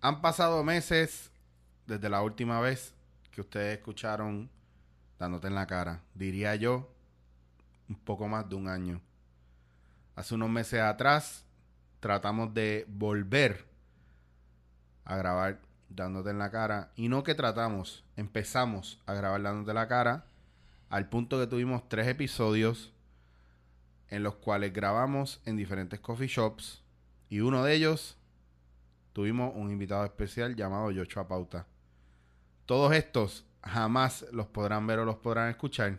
Han pasado meses desde la última vez que ustedes escucharon dándote en la cara. Diría yo, un poco más de un año. Hace unos meses atrás tratamos de volver a grabar dándote en la cara. Y no que tratamos, empezamos a grabar dándote la cara al punto que tuvimos tres episodios en los cuales grabamos en diferentes coffee shops. Y uno de ellos tuvimos un invitado especial llamado Yocho Pauta. Todos estos jamás los podrán ver o los podrán escuchar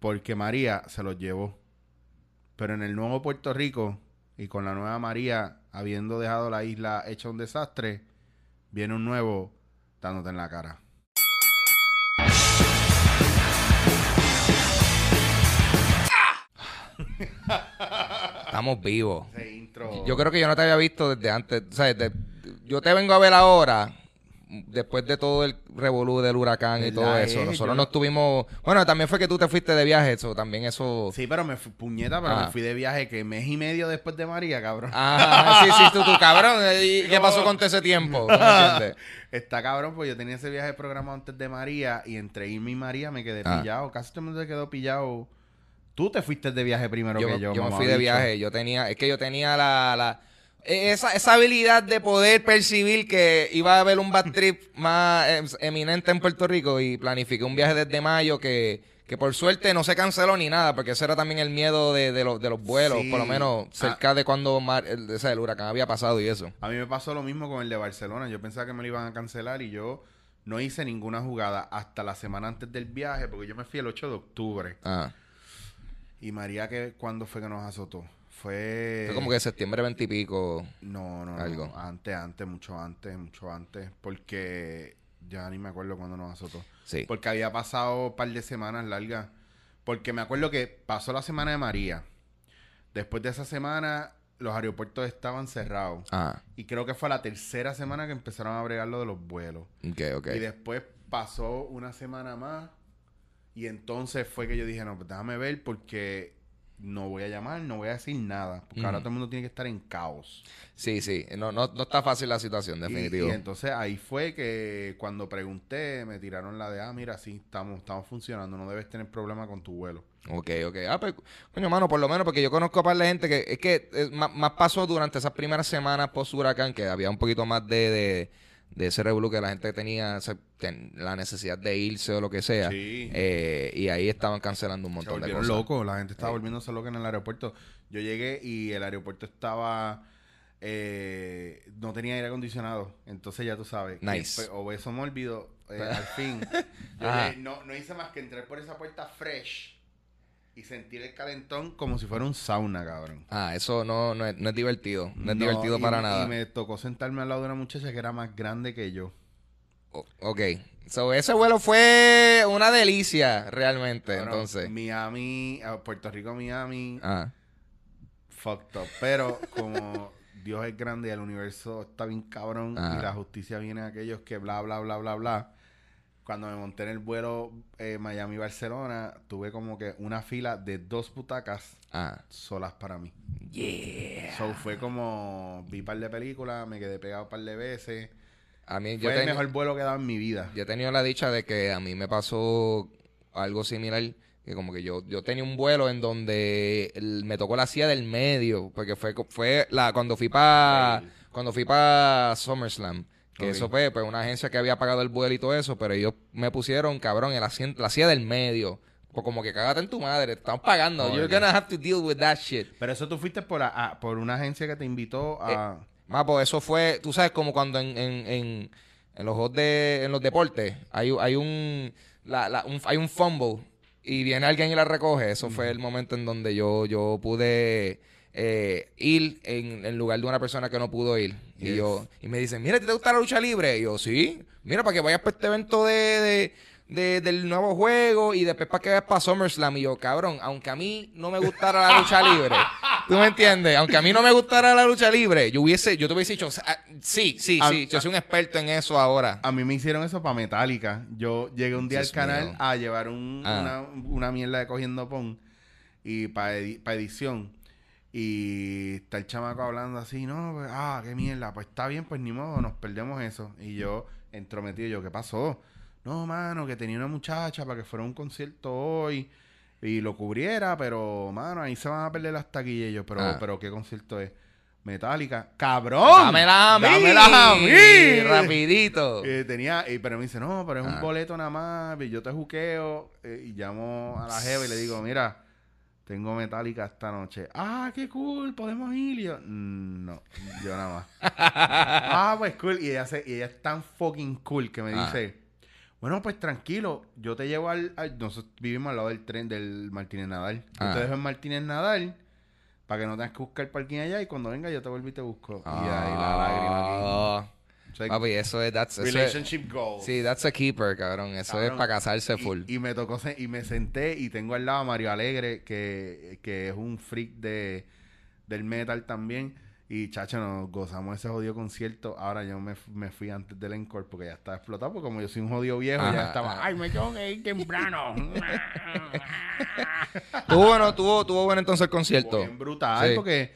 porque María se los llevó. Pero en el nuevo Puerto Rico y con la nueva María habiendo dejado la isla hecha un desastre, viene un nuevo dándote en la cara. Estamos vivos. Ese intro. Yo creo que yo no te había visto desde antes. O sea, desde- yo te vengo a ver ahora, después de todo el revolú del huracán y todo ¿Verdad, eso. eh? Nosotros Yo- no estuvimos. Bueno, también fue que tú te fuiste de viaje, eso también eso. Sí, pero me fui, puñeta, pero Ah. me fui de viaje que mes y medio después de María, cabrón. Ah, sí, sí, tú, tú, cabrón. ¿Y qué pasó con todo ese tiempo? ¿No me entiendes? Está cabrón, pues yo tenía ese viaje programado antes de María y entre irme y María me quedé Ah. pillado. Casi todo el mundo se quedó pillado. Tú te fuiste de viaje primero Yo, que yo. yo me fui de viaje. Yo tenía, es que yo tenía la, la- esa, esa habilidad de poder percibir que iba a haber un bad trip más eh, eminente en Puerto Rico y planifiqué un viaje desde mayo que, que por suerte no se canceló ni nada, porque ese era también el miedo de, de los, de los vuelos, Sí. por lo menos cerca de cuando mar- el, o sea, el huracán había pasado y eso. A mí me pasó lo mismo con el de Barcelona. Yo pensaba que me lo iban a cancelar y yo no hice ninguna jugada hasta la semana antes del viaje porque yo me fui el 8 de octubre. Ah, Y María, que ¿cuándo fue que nos azotó? Fue... fue como que septiembre 20 y pico. No, no, Algo. no. Antes, antes, mucho antes, mucho antes. Porque ya ni me acuerdo cuándo nos azotó. Sí. Porque había pasado un par de semanas largas. Porque me acuerdo que pasó la semana de María. Después de esa semana, los aeropuertos estaban cerrados. Ah, Y creo que fue la tercera semana que empezaron a bregar lo de los vuelos. ok, ok. Y después pasó una semana más. Y entonces fue que yo dije, no, pues déjame ver porque no voy a llamar, no voy a decir nada. Porque ahora todo el mundo tiene que estar en caos. Sí, sí. No, no, no está fácil la situación, definitivo. Y, entonces ahí fue que cuando pregunté, me tiraron la de, ah, mira, sí, estamos, estamos funcionando, no debes tener problema con tu vuelo. Ok, ok. Ah, pues, coño, mano, por lo menos, porque yo conozco a par de gente que es que eh, más, más pasó durante esas primeras semanas post huracán, que había un poquito más de, de, de ese revuelo que la gente tenía se- ten- la necesidad de irse o lo que sea. Sí. Eh, y ahí estaban cancelando un Se montón de cosas. locos, la gente estaba Sí. volviéndose loca en el aeropuerto. Yo llegué y el aeropuerto estaba... eh, no tenía aire acondicionado. Entonces ya tú sabes. Nice. fue obeso mórbido, eh, al fin. Yo no, no hice más que entrar por esa puerta fresh y sentir el calentón como si fuera un sauna, cabrón. Ah, eso no, no, es, no es divertido. No es No, divertido y- para nada. Y me tocó sentarme al lado de una muchacha que era más grande que yo. O- ok. So, ese vuelo fue una delicia, realmente, entonces. Miami, a Puerto Rico, Miami, Ah, fucked up. Pero como Dios es grande y el universo está bien cabrón Ah. y la justicia viene a aquellos que bla, bla, bla, bla, bla. Cuando me monté en el vuelo eh, Miami-Barcelona, tuve como que una fila de dos butacas ah. solas para mí. Yeah. So fue como, vi par de películas, me quedé pegado un par de veces. A mí, yo Fue el mejor vuelo que he dado en mi vida. Yo he tenido la dicha de que a mí me pasó algo similar, que como que yo, yo tenía un vuelo en donde el- me tocó la silla del medio, porque fue, fue la, cuando fui para Ey. cuando fui para SummerSlam, que eso fue pues una agencia que había pagado el vuelo y todo eso, pero ellos me pusieron, cabrón, el asiento, la silla del medio. Pues como que cagate en tu madre, te están pagando. You're gonna have to deal with that shit. Pero eso tú fuiste por, a- a- por una agencia que te invitó a... Más, pues eso fue, tú sabes, como cuando en, en, en, en los juegos de, en los deportes hay, hay un, la, la- un- hay un fumble y viene alguien y la recoge. Eso fue el momento en donde yo, yo pude eh, ir en, en lugar de una persona que no pudo ir. Y yo, y me dicen, mira, ¿te gusta la lucha libre? Y yo, sí. Mira, para que vayas para este evento de, de- de- del nuevo juego y después para que vayas para SummerSlam. Y yo, cabrón, aunque a mí no me gustara la lucha libre, ¿tú me entiendes? Aunque a mí no me gustara la lucha libre, yo hubiese, yo te hubiese dicho, "Ah, sí, sí, A- sí, yo soy un experto en eso ahora. A mí me hicieron eso para Metallica. Yo llegué un día Dios al canal mío. a llevar un- Ah. una, una mierda de cogiendo pon y para edición. Y está el chamaco hablando así, no, pues, ah, qué mierda, pues está bien, pues ni modo, nos perdemos eso. Y yo, entrometido, yo, ¿qué pasó? No, mano, que tenía una muchacha para que fuera a un concierto hoy y lo cubriera, pero, mano, ahí se van a perder las taquillas. Y yo, pero, Ah. pero, ¿qué concierto es? Metallica. ¡Cabrón! Dámela a mí. ¡Dámelas a mí! Rapidito. Eh, tenía, y- pero me dice, no, pero es Ah. un boleto nada más, y yo te juqueo, eh, y llamo a la jeva y le digo, mira, tengo Metallica esta noche. Ah, qué cool, podemos ir. Y yo, "Mm, no, yo nada más. ah, pues cool. Y ella, se, y ella es tan fucking cool que me Ah. dice, bueno, pues tranquilo, yo te llevo al, al- Nosotros vivimos al lado del tren del Martínez Nadal. Yo Ah. te dejo en Martínez Nadal para que no tengas que buscar parking allá y cuando venga yo te vuelvo y te busco. y ahí la lágrima aquí. Sea, Papi, eso es, that's, eso es- relationship goals. sí, that's a keeper, cabrón. Eso es para casarse Y- full. Y, me tocó y me senté y tengo al lado a Mario Alegre, que, que es un freak de, del metal también. Y chacho, nos gozamos ese jodido concierto. Ahora yo me, me fui antes del encore porque ya estaba explotado. Porque como yo soy un jodido viejo, Ajá, ya estaba. ajá. ¡Ay, me tengo que ir temprano! Tuvo bueno, tuvo, tuvo bueno entonces el concierto. Bien brutal, Sí. porque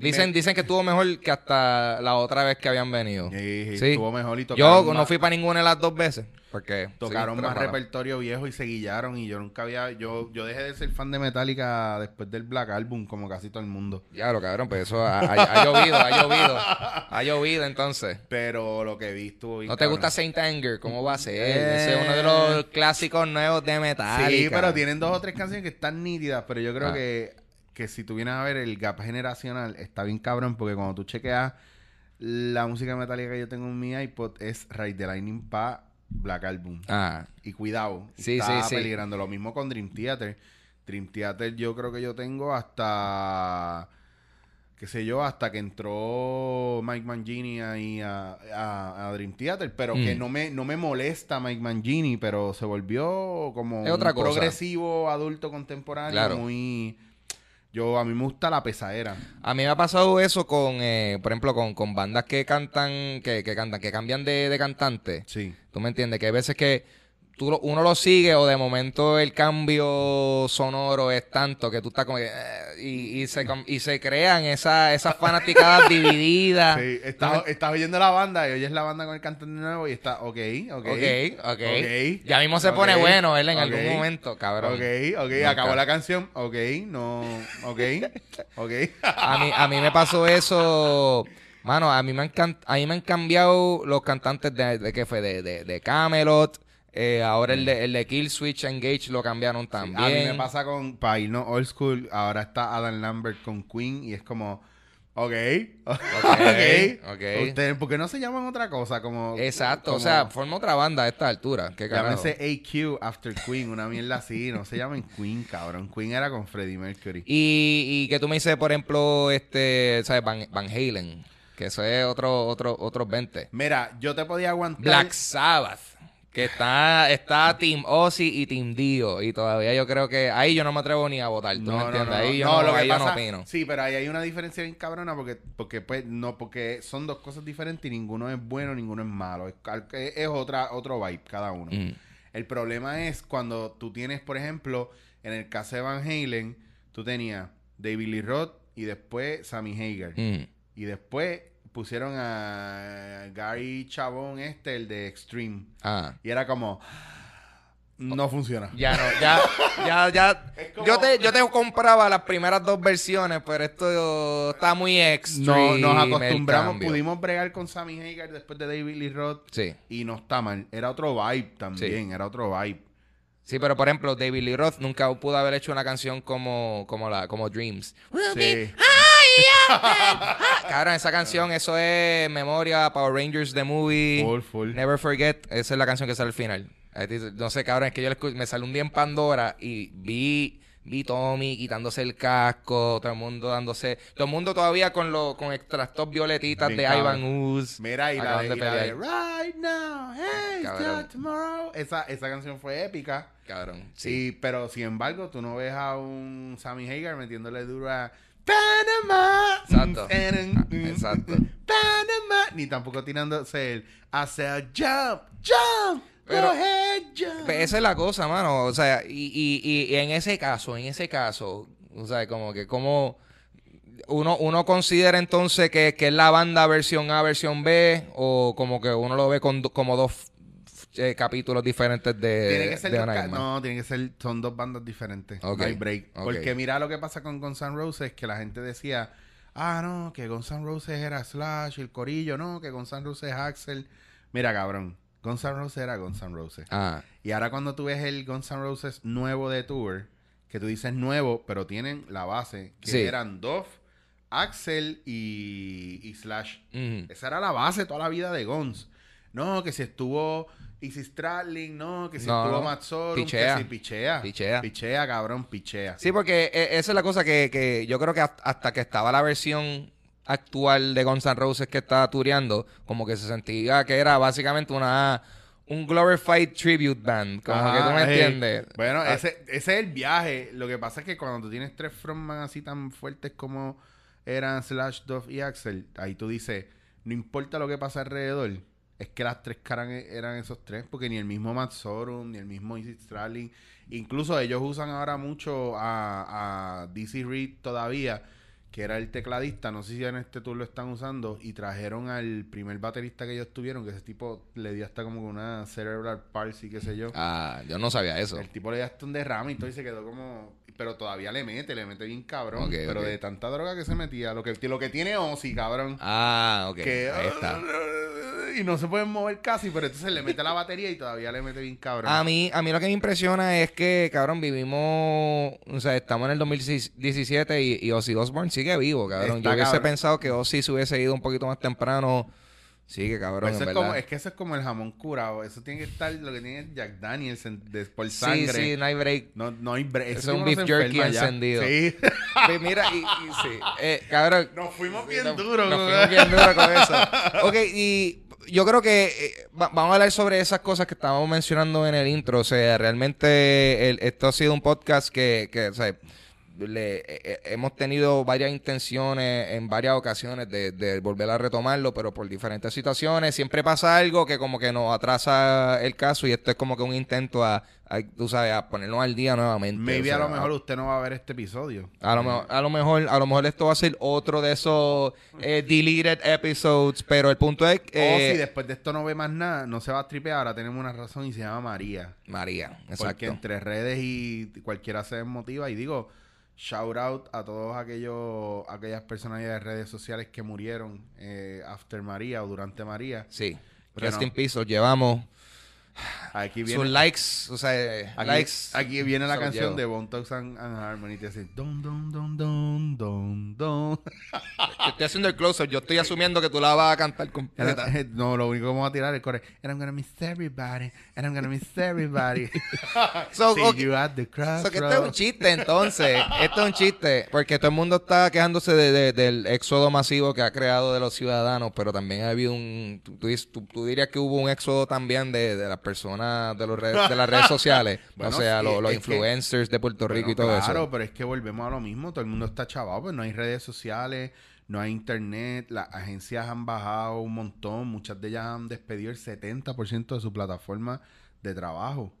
Dicen, dicen que estuvo mejor que hasta la otra vez que habían venido. eh, Sí. estuvo mejor y Yo no más- fui para ninguna de las dos veces. Porque Tocaron sí, más repertorio viejo y se guillaron. Y yo nunca había. Yo, yo dejé de ser fan de Metallica después del Black Album, como casi todo el mundo. Ya, lo cabrón, pues eso ha, ha- ha llovido, ha llovido. Ha llovido entonces. Pero lo que vi estuvo bien ¿No te gusta Saint Anger? ¿Cómo va a ser? Eh. Ese es uno de los clásicos nuevos de Metallica. Sí, pero tienen dos o tres canciones que están nítidas, pero yo creo Ah. que, que si tú vienes a ver el gap generacional, está bien cabrón, porque cuando tú chequeas la música metálica que yo tengo en mi iPod, es Ride the Lightning pa Black Album. Ah, Y cuidado, Sí, está sí, sí. peligrando. Lo mismo con Dream Theater. Dream Theater yo creo que yo tengo hasta qué sé yo, hasta que entró Mike Mangini ahí a, a- a Dream Theater, pero que Mm. no me, no me molesta Mike Mangini, pero se volvió como Es otra un cosa. progresivo adulto contemporáneo, Claro. muy yo a mí me gusta la pesadera. A mí me ha pasado eso con, eh, por ejemplo, con, con bandas que cantan, que, que cantan, que cambian de, de cantante. Sí. ¿Tú me entiendes? Que hay veces que tú lo- uno lo sigue o de momento el cambio sonoro es tanto que tú estás como que, eh, y, y se, y se crean esa- esas fanaticadas divididas. Sí, estás, estás oyendo la banda y oyes la banda con el cantante nuevo y está, ok, ok. Ok, ok. ok, Ya mismo se pone bueno él en algún momento, cabrón. Ok, ok, acabó la canción. Ok, no, ok, ok. A mí, a mí me pasó eso. Mano, a mí me han, a mí me han cambiado los cantantes de, de ¿qué fue? De, de, de Camelot. Eh, ahora el de, el de Kill Switch Engage lo cambiaron también. A mí me pasa con, para irnos old school, ahora está Adam Lambert con Queen y es como, ok, ok, ok. Ustedes, ¿por qué no se llaman otra cosa? Como, Exacto, o sea, forma otra banda a esta altura. ¿Qué? Llámense AQ After Queen, una mierda así, no se llaman Queen, cabrón. Queen era con Freddie Mercury. Y, y que tú me dices, por ejemplo, este, ¿sabes? Van, Van Halen. Que eso es otro, otro, otros 20. Mira, yo te podía aguantar. Black Sabbath. Que está, está Team Ozzy y Team Dio. Y todavía yo creo que ahí yo no me atrevo ni a votar. ¿Tú me entiendes? ahí yo, no, lo que ahí yo no pasa- opino. Sí, pero ahí hay una diferencia bien cabrona porque, porque pues, no, porque son dos cosas diferentes y ninguno es bueno, ninguno es malo. Es, es- otra, otro vibe cada uno. Mm. El problema es cuando tú tienes, por ejemplo, en el caso de Van Halen, tú tenías David Lee Roth y después Sammy Hagar. Mm. Y después pusieron a Gary Chabón este, el de Extreme. Ah. Y era como... No funciona. Ya no, ya, ya, ya. Como- Yo te, yo te compraba las primeras dos versiones, pero esto está muy extreme. No, nos acostumbramos, pudimos bregar con Sammy Hagar después de David Lee Roth Sí. y no está mal. Era otro vibe también, era otro vibe. Sí, pero por ejemplo, David Lee Roth nunca pudo haber hecho una canción como, como la, como Dreams. Sí. Cabrón, esa canción, eso es memoria, Power Rangers The Movie. Full, full. Never Forget, esa es la canción que sale al final. No sé, cabrón, es que yo me salió un día en Pandora y vi vi Tommy quitándose el casco, todo el mundo dándose, todo el mundo todavía con los con extractos violetitas Bien de cabrón. Ivan Ooze. Mira, y la de, de y la de pelear. Right Now, Hey, it's tomorrow. Esa, esa canción fue épica. Cabrón. Sí. pero sin embargo, tú no ves a un Sammy Hagar metiéndole duro a Panama. Exacto. Mm, Ah, exacto. Panama. Ni tampoco tirándose el hacer jump, jump. Pero-. Pues esa es la cosa, mano. O sea, y, y, y, en ese caso, en ese caso, o sea, como que como uno, uno considera entonces que, que es la banda versión A, versión B, o como que uno lo ve con, como dos eh, capítulos diferentes de, Tiene que ser de dos. No, tiene que ser, son dos bandas diferentes. Ok, No hay break. ok. Porque mira lo que pasa con Guns N' Roses, que la gente decía, ah, no, que Guns N' Roses era Slash, el corillo, no, que Guns N' Roses es Axel. Mira, cabrón, Guns N' Roses era Guns N' Roses. Ah, Y ahora cuando tú ves el Guns N' Roses nuevo de tour, que tú dices nuevo, pero tienen la base, que Sí. eran Duff, Axel y, y Slash. Esa era la base toda la vida de Guns. No, que si estuvo Easy Stradlin, no, que si No, estuvo Sorum, Pichea. que si pichea. Pichea. Pichea, cabrón, pichea. Sí, porque eh, esa es la cosa que, que yo creo que hasta- que estaba la versión actual de Guns N' Roses que estaba tureando, como que se sentía que era básicamente una un glorified tribute band, como Ajá, que tú me entiendes. Bueno, Ah, ese, ese es el viaje. Lo que pasa es que cuando tú tienes tres frontman así tan fuertes como eran Slash, Duff y Axel, ahí tú dices, no importa lo que pasa alrededor, es que las tres caras eran esos tres, porque ni el mismo Matt Sorum, ni el mismo Easy Stradlin, incluso ellos usan ahora mucho a, a DC Reed todavía, que era el tecladista, no sé si en este tour lo están usando, y trajeron al primer baterista que ellos tuvieron, que ese tipo le dio hasta como una cerebral palsy, qué sé yo. Ah, yo no sabía eso. El tipo le dio hasta un derrame y todo y se quedó como... Pero todavía le mete, le mete bien cabrón. Pero de tanta droga que se metía, lo que, lo que tiene Ozzy, cabrón. Ah, ok. que, Ahí está. Y no se pueden mover casi, pero entonces le mete la batería y todavía le mete bien cabrón. A mí, a mí lo que me impresiona es que, cabrón, vivimos, o sea, estamos en el 2017 y, y Ozzy Osbourne sigue vivo, cabrón. Está Yo hubiese cabrón. pensado que Ozzy se hubiese ido un poquito más temprano. Sigue, cabrón, Pues eso es, verdad. como, es que eso es como el jamón curado. Eso tiene que estar, lo que tiene Jack Daniels en- de- por sí, sangre. sí, no hay break. No, no hay bre- ese Eso es un no beef jerky encendido. Sí. Pues mira, y, y sí, eh, cabrón. Nos fuimos Sí, bien nos- duros. Nos fuimos bien duros con eso. Ok, y yo creo que eh, va- vamos a hablar sobre esas cosas que estábamos mencionando en el intro. O sea, realmente el- esto ha sido un podcast que, que o sea, le- eh, eh, hemos tenido varias intenciones en varias ocasiones de, de volver a retomarlo, pero por diferentes situaciones siempre pasa algo que como que nos atrasa el caso y esto es como que un intento a, a, tú sabes, a ponernos al día nuevamente. Maybe O a lo mejor usted no va a ver este episodio. a lo, mejor, a lo mejor, a lo mejor esto va a ser otro de esos eh, deleted episodes, pero el punto es o que si después de esto no ve más nada, no se va a tripear, ahora tenemos una razón y se llama María. María, Porque exacto. entre redes y cualquiera se desmotiva. Y digo, shout out a todos aquellos aquellas personalidades de redes sociales que murieron eh, after María o durante María. Sí. Rest no. in peace, los llevamos. Aquí Sus viene, likes, o sea, eh, aquí, likes. aquí viene la canción de Bone Thugs and, and Harmony. Te dice, don, don, don, don, don, don. Estoy haciendo el closer, yo estoy asumiendo que tú la vas a cantar completa. no, lo único que vamos a tirar es correr. And I'm gonna miss everybody. And I'm gonna miss everybody. So, See ok. you at the So que esto es un crossroads. chiste, entonces. Esto es un chiste. Porque todo el mundo está quejándose de- de- del éxodo masivo que ha creado de los ciudadanos, pero también ha habido un. Tú, tú- tú dirías que hubo un éxodo también de, de las personas de, los redes- de las redes sociales. Bueno, o sea, sí, los que- influencers de Puerto Rico Bueno, y todo claro, eso. pero es que volvemos a lo mismo. Todo el mundo está chavado, pues no hay redes sociales, no hay internet. Las agencias han bajado un montón. Muchas de ellas han despedido el 70% de su plataforma de trabajo.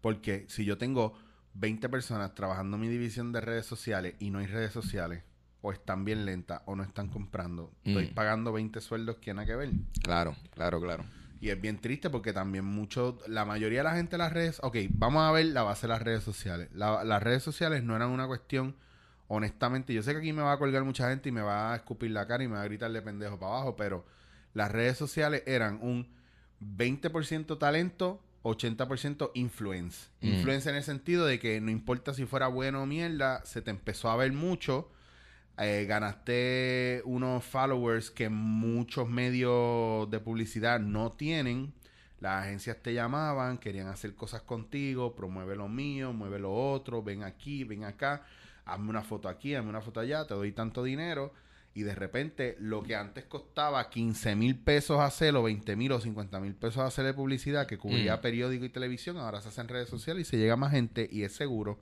Porque si yo tengo 20 personas trabajando en mi división de redes sociales y no hay redes sociales, o están bien lentas o no están comprando, estoy Mm. pagando 20 sueldos que nada que ver. Claro, claro, claro. Y es bien triste porque también mucho, la mayoría de la gente de las redes, ok, vamos a ver la base de las redes sociales. La- las redes sociales no eran una cuestión, honestamente, yo sé que aquí me va a colgar mucha gente y me va a escupir la cara y me va a gritarle pendejo para abajo, pero las redes sociales eran un 20% talento, 80% influence. Mm. Influence en el sentido de que no importa si fuera bueno o mierda, se te empezó a ver mucho. Eh, ganaste unos followers que muchos medios de publicidad no tienen. Las agencias te llamaban, querían hacer cosas contigo, promueve lo mío, mueve lo otro, ven aquí, ven acá, hazme una foto aquí, hazme una foto allá, te doy tanto dinero. Y de repente, lo que antes costaba 15 mil pesos hacerlo, 20 mil o 50 mil pesos hacerle publicidad que cubría Mm. periódico y televisión, ahora se hace en redes sociales y se llega a más gente y es seguro.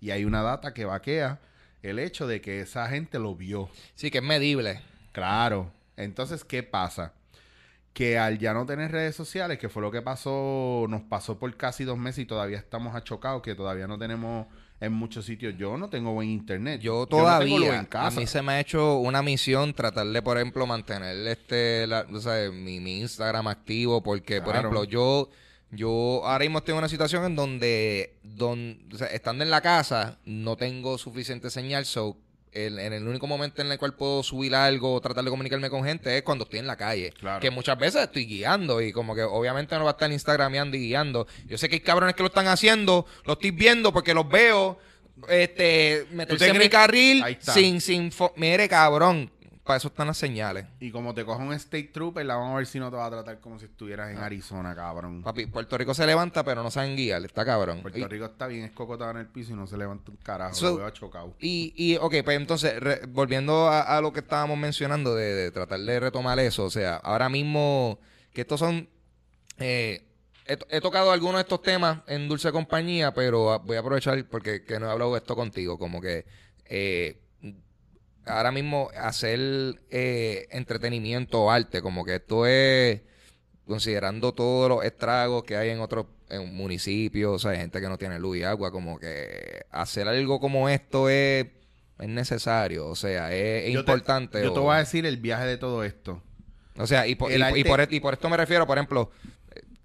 Y hay una data que vaquea el hecho de que esa gente lo vio. Sí, que es medible. Claro. Entonces, ¿qué pasa? Que al ya no tener redes sociales, que fue lo que pasó, nos pasó por casi dos meses y todavía estamos achocados, que todavía no tenemos en muchos sitios. Yo no tengo buen internet. Yo todavía, a mí se me ha hecho una misión tratar de, por ejemplo, mantener este, la- o sea, mi, mi Instagram activo, porque, por ejemplo, yo, yo ahora mismo estoy en una situación en donde, don, o sea, estando en la casa, no tengo suficiente señal, so, el- en el único momento en el cual puedo subir algo o tratar de comunicarme con gente es cuando estoy en la calle. Claro. Que muchas veces estoy guiando y como que obviamente no va a estar Instagrameando y guiando. Yo sé que hay cabrones que lo están haciendo, lo estoy viendo porque los veo, este, meterse te en mi carril sin, sin, mire cabrón, para eso están las señales. Y como te coja un State Trooper, la vamos a ver si no te va a tratar como si estuvieras Ah. en Arizona, cabrón. Papi, Puerto Rico se levanta pero no saben guiar, está cabrón. Puerto Y- Rico está bien escocotado en el piso y no se levanta un carajo. So- lo veo chocado. Y, y, ok, pues entonces, re- volviendo a, a lo que estábamos mencionando de, de tratar de retomar eso, o sea, ahora mismo que estos son... eh, he, he tocado algunos de estos temas en Dulce Compañía, pero ah, voy a aprovechar porque que no he hablado de esto contigo, como que eh, ahora mismo hacer eh, entretenimiento o arte, como que esto es considerando todos los estragos que hay en otros en municipios, o sea, hay gente que no tiene luz y agua, como que hacer algo como esto es, es necesario, o sea, es, es Yo te- importante. yo te voy a decir el viaje de todo esto. o sea, y por, el y- por, y por esto me refiero, por ejemplo,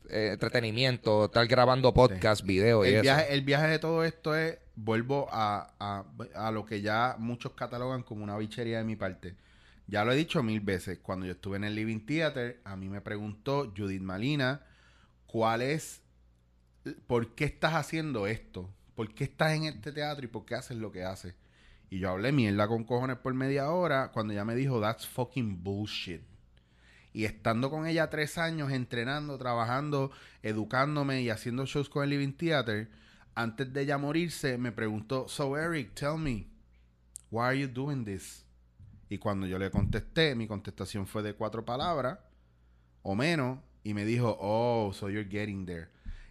eh, entretenimiento, estar grabando podcast, videos y El eso. viaje, el viaje de todo esto es, vuelvo a, a, a lo que ya muchos catalogan como una bichería de mi parte. Ya lo he dicho mil veces. Cuando yo estuve en el Living Theater, a mí me preguntó Judith Malina, ¿cuál es, por qué estás haciendo esto? ¿Por qué estás en este teatro y por qué haces lo que haces? Y yo hablé mierda con cojones por media hora cuando ella me dijo, that's fucking bullshit. Y estando con ella tres años, entrenando, trabajando, educándome y haciendo shows con el Living Theater, antes de ella morirse, me preguntó, so Eric, tell me, why are you doing this? Y cuando yo le contesté, mi contestación fue de cuatro palabras o menos, y me dijo, oh, so you're getting there.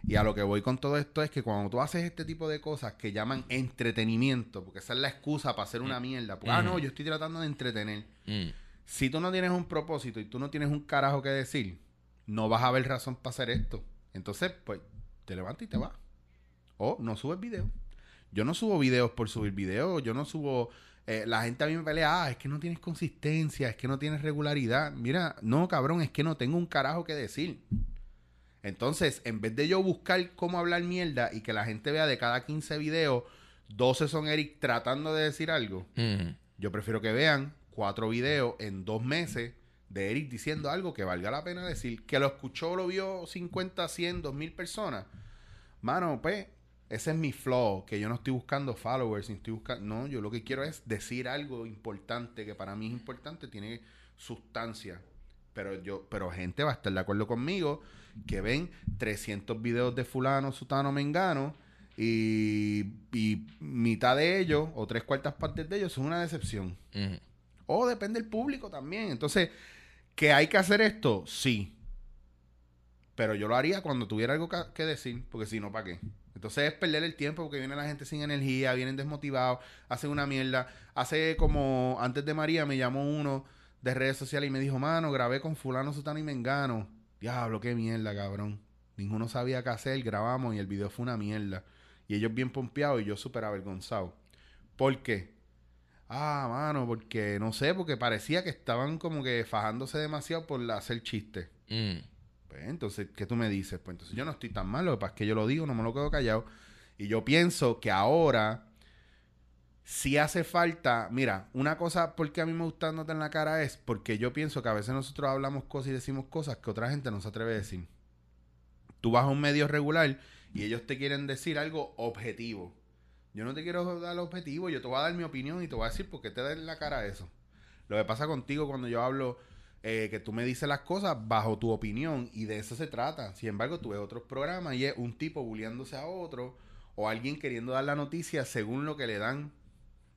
Y a lo que voy con todo esto es que cuando tú haces este tipo de cosas que llaman entretenimiento, porque esa es la excusa para hacer una mierda, pues, ah, no, yo estoy tratando de entretener. Mm. Si tú no tienes un propósito y tú no tienes un carajo que decir, no vas a ver razón para hacer esto. Entonces, pues, te levantas y te vas. O no subes video. Yo no subo videos por subir videos. Yo no subo... eh, la gente a mí me pelea, ah, es que no tienes consistencia, es que no tienes regularidad. Mira, no, cabrón, es que no tengo un carajo que decir. Entonces, en vez de yo buscar cómo hablar mierda y que la gente vea de cada 15 videos, 12 son Eric tratando de decir algo, Mm. yo prefiero que vean cuatro videos en dos meses de Eric diciendo algo que valga la pena decir. Que lo escuchó, lo vio 50, 100, 2000 personas. Mano, pues, ese es mi flow. Que yo no estoy buscando followers, ni estoy buscando. No, yo lo que quiero es decir algo importante, que para mí es importante, tiene sustancia. Pero yo, pero gente va a estar de acuerdo conmigo que ven 300 videos de fulano, sutano, mengano y, y mitad de ellos o tres cuartas partes de ellos son una decepción. O depende del público también. Entonces, ¿que hay que hacer esto? Sí. Pero yo lo haría cuando tuviera algo que decir, porque si no, ¿para qué? Entonces es perder el tiempo porque viene la gente sin energía, vienen desmotivados, hacen una mierda. Hace como antes de María me llamó uno de redes sociales y me dijo, mano, grabé con fulano, sutano y mengano. Diablo, qué mierda, cabrón. Ninguno sabía qué hacer, grabamos y el video fue una mierda. Y ellos bien pompeados y yo súper avergonzado. ¿Por qué? Ah, mano, porque no sé, porque parecía que estaban como que fajándose demasiado por hacer chistes. Mm. Pues entonces, ¿qué tú me dices? Pues entonces yo no estoy tan mal, lo que pasa es que yo lo digo, no me lo quedo callado. Y yo pienso que ahora sí hace falta, mira, una cosa porque a mí me gusta dándote en la cara es porque yo pienso que a veces nosotros hablamos cosas y decimos cosas que otra gente no se atreve a decir. Tú vas a un medio regular y ellos te quieren decir algo objetivo. Yo no te quiero dar objetivo, yo te voy a dar mi opinión y te voy a decir por qué te da en la cara eso. Lo que pasa contigo cuando yo hablo eh, que tú me dices las cosas bajo tu opinión y de eso se trata. Sin embargo, tú ves otros programas y es un tipo bulleándose a otro o alguien queriendo dar la noticia según lo que le dan.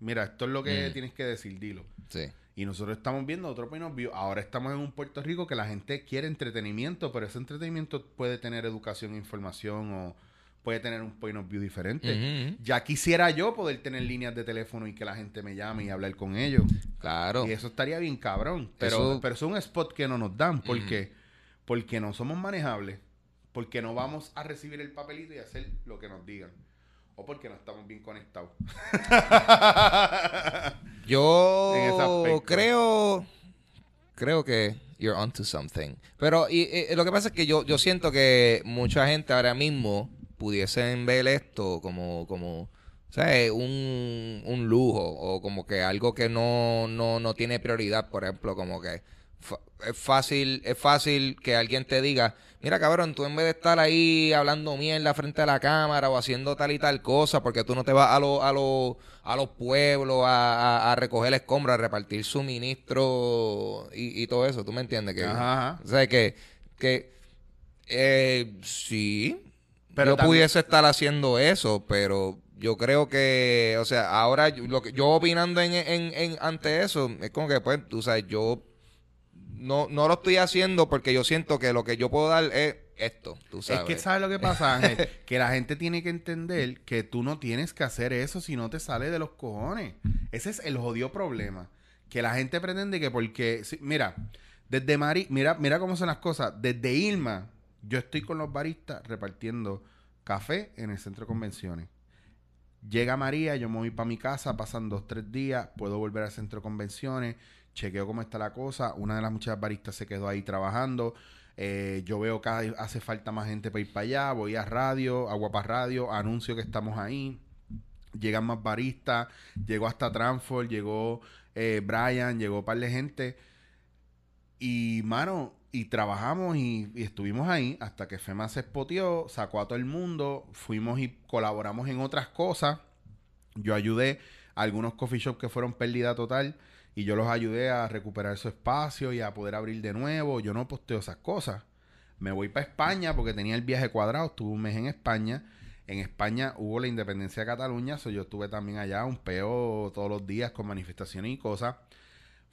Mira, esto es lo que Mm. tienes que decir, dilo. Sí. Y nosotros estamos viendo otro point of view. Ahora estamos en un Puerto Rico que la gente quiere entretenimiento, pero ese entretenimiento puede tener educación e información o puede tener un point of view diferente. Ya quisiera yo poder tener líneas de teléfono y que la gente me llame y hablar con ellos. Claro. Y eso estaría bien cabrón. Pero, Eso- pero es un spot que no nos dan. ¿Por qué? Porque no somos manejables. Porque no vamos a recibir el papelito y hacer lo que nos digan. O porque no estamos bien conectados. Yo creo creo que you're onto something. Pero y, y, lo que pasa es que yo, yo siento que mucha gente ahora mismo pudiesen ver esto como como ¿sabes? Un, un lujo o como que algo que no, no, no tiene prioridad, por ejemplo, como que es fácil es fácil que alguien te diga, mira cabrón, tú en vez de estar ahí hablando mierda frente a la cámara o haciendo tal y tal cosa, porque tú no te vas a, los a, los a los pueblos a, a- a recoger escombros, a repartir suministro y, y todo eso, ¿tú me entiendes? Que, Ajá, ajá. O sea, que, que eh, sí, Pero yo también- pudiese estar haciendo eso, pero yo creo que, o sea, ahora yo, lo que, yo opinando en, en, en- ante eso, es como que, pues, tú sabes, yo no, no lo estoy haciendo porque yo siento que lo que yo puedo dar es esto, tú sabes. Es que sabes lo que pasa, Ángel, que la gente tiene que entender que tú no tienes que hacer eso si no te sale de los cojones. Ese es el jodido problema. Que la gente pretende que porque, mira, desde Mari, mira, mira cómo son las cosas. Desde Irma, yo estoy con los baristas repartiendo café en el centro de convenciones. Llega María, yo me voy para mi casa, pasan dos, tres días, puedo volver al centro de convenciones, chequeo cómo está la cosa. Una de las muchas baristas se quedó ahí trabajando. Eh, yo veo que hace falta más gente para ir para allá. Voy a radio, a Guapa Radio, anuncio que estamos ahí. Llegan más baristas. Llegó hasta Transfor, llegó eh, Brian, llegó un par de gente. Y, mano, y trabajamos y, estuvimos ahí hasta que FEMA se espoteó, sacó a todo el mundo. Fuimos y colaboramos en otras cosas. Yo ayudé a algunos coffee shops que fueron pérdida total y yo los ayudé a recuperar su espacio y a poder abrir de nuevo. Yo no posteo esas cosas. Me voy para España porque tenía el viaje cuadrado. Estuve un mes en España. En España hubo la independencia de Cataluña. So yo estuve también allá, un peo todos los días con manifestaciones y cosas.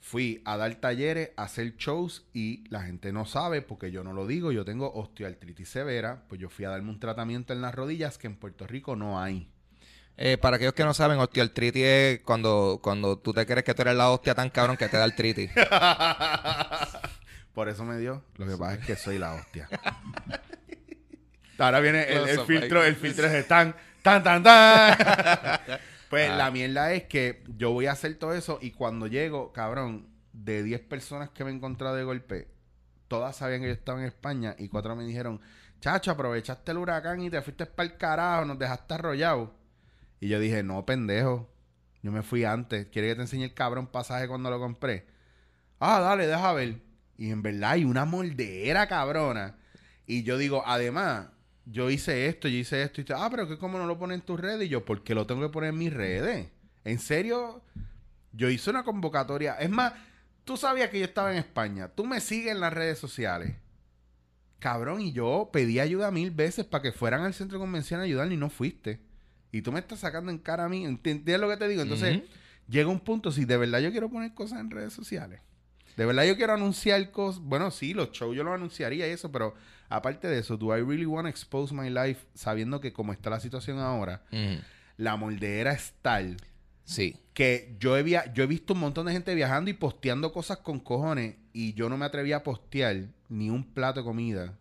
Fui a dar talleres, a hacer shows y la gente no sabe porque yo no lo digo. Yo tengo osteoartritis severa. Pues yo fui a darme un tratamiento en las rodillas que en Puerto Rico no hay. Eh, para aquellos que no saben, osteoartritis es cuando, cuando tú te crees que tú eres la hostia tan cabrón que te da artritis. Por eso me dio. Lo que pasa es que soy la hostia. Ahora viene el, filtro, el filtro es de tan, tan, tan, tan. pues Ah. la mierda es que yo voy a hacer todo eso y cuando llego, cabrón, de 10 personas que me he encontrado de golpe, todas sabían que yo estaba en España y cuatro me dijeron, chacho, aprovechaste el huracán y te fuiste para el carajo, nos dejaste arrollado. Y yo dije, no, pendejo. Yo me fui antes. ¿Quiere que te enseñe el cabrón pasaje cuando lo compré? Ah, dale, deja ver. Y en verdad hay una moldera cabrona. Y yo digo, además, yo hice esto, yo hice esto. Y te, ah, pero que cómo no lo pones en tus redes. Y yo, ¿por qué lo tengo que poner en mis redes? En serio, yo hice una convocatoria. Es más, tú sabías que yo estaba en España. Tú me sigues en las redes sociales. Cabrón, y yo pedí ayuda mil veces para que fueran al centro de convención a ayudarme y no fuiste. Y tú me estás sacando en cara a mí. ¿Enti- ¿Entiendes lo que te digo? Entonces, llega un punto, si de verdad yo quiero poner cosas en redes sociales, de verdad yo quiero anunciar cosas, bueno, sí, los shows yo los anunciaría y eso, pero aparte de eso, do I really want to expose my life sabiendo que como está la situación ahora, la moldera es tal Sí. que yo he, via- yo he visto un montón de gente viajando y posteando cosas con cojones y yo no me atreví a postear ni un plato de comida.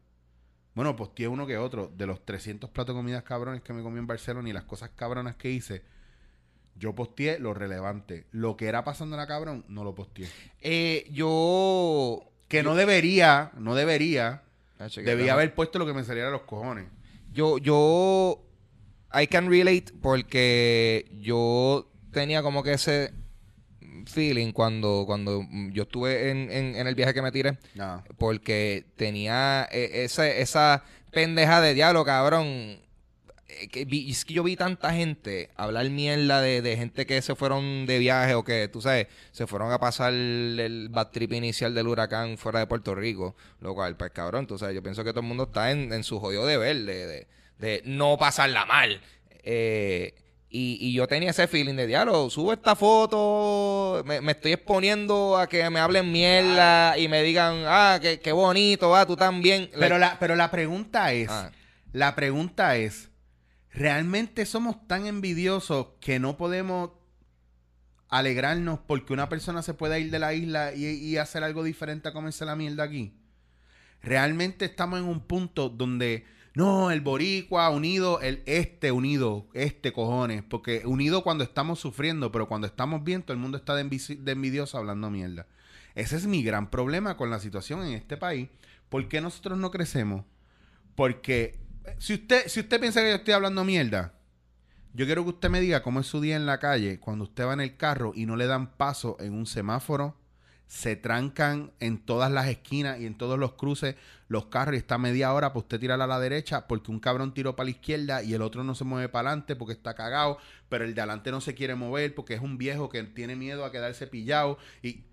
Bueno, posteé uno que otro. De los 300 platos de comidas cabrones que me comí en Barcelona y las cosas cabronas que hice, yo posteé lo relevante. Lo que era pasando la cabrón, no lo posteé. Eh, yo... Que no debería, no debería. Debía haber puesto lo que me saliera de los cojones. Yo, yo, I can relate porque yo tenía como que ese feeling cuando, cuando yo estuve en, en, en el viaje que me tiré, porque tenía eh, esa, esa pendeja de diablo, cabrón. Eh, que vi- es que yo vi tanta gente hablar mierda de, de gente que se fueron de viaje o que, tú sabes, se fueron a pasar el bad trip inicial del huracán fuera de Puerto Rico. Lo cual, pues cabrón, tú sabes, yo pienso que todo el mundo está en, en su jodido deber de, de, de no pasarla mal. Eh, y, y yo tenía ese feeling de diálogo, subo esta foto, me, me estoy exponiendo a que me hablen mierda y me digan, ah, qué, qué bonito, ah, tú también. Pero la, pero la pregunta es, Ah. la pregunta es, ¿realmente somos tan envidiosos que no podemos alegrarnos porque una persona se pueda ir de la isla y, hacer algo diferente a comerse la mierda aquí? Realmente estamos en un punto donde, no, el boricua unido, el este unido, este cojones, porque unido cuando estamos sufriendo, pero cuando estamos bien, todo el mundo está de, de envidioso hablando mierda. Ese es mi gran problema con la situación en este país. ¿Por qué nosotros no crecemos? Porque si usted, si usted piensa que yo estoy hablando mierda, yo quiero que usted me diga cómo es su día en la calle cuando usted va en el carro y no le dan paso en un semáforo, se trancan en todas las esquinas y en todos los cruces los carros y está media hora para usted tirar a la derecha porque un cabrón tiró para la izquierda y el otro no se mueve para adelante porque está cagado, pero el de adelante no se quiere mover porque es un viejo que tiene miedo a quedarse pillado y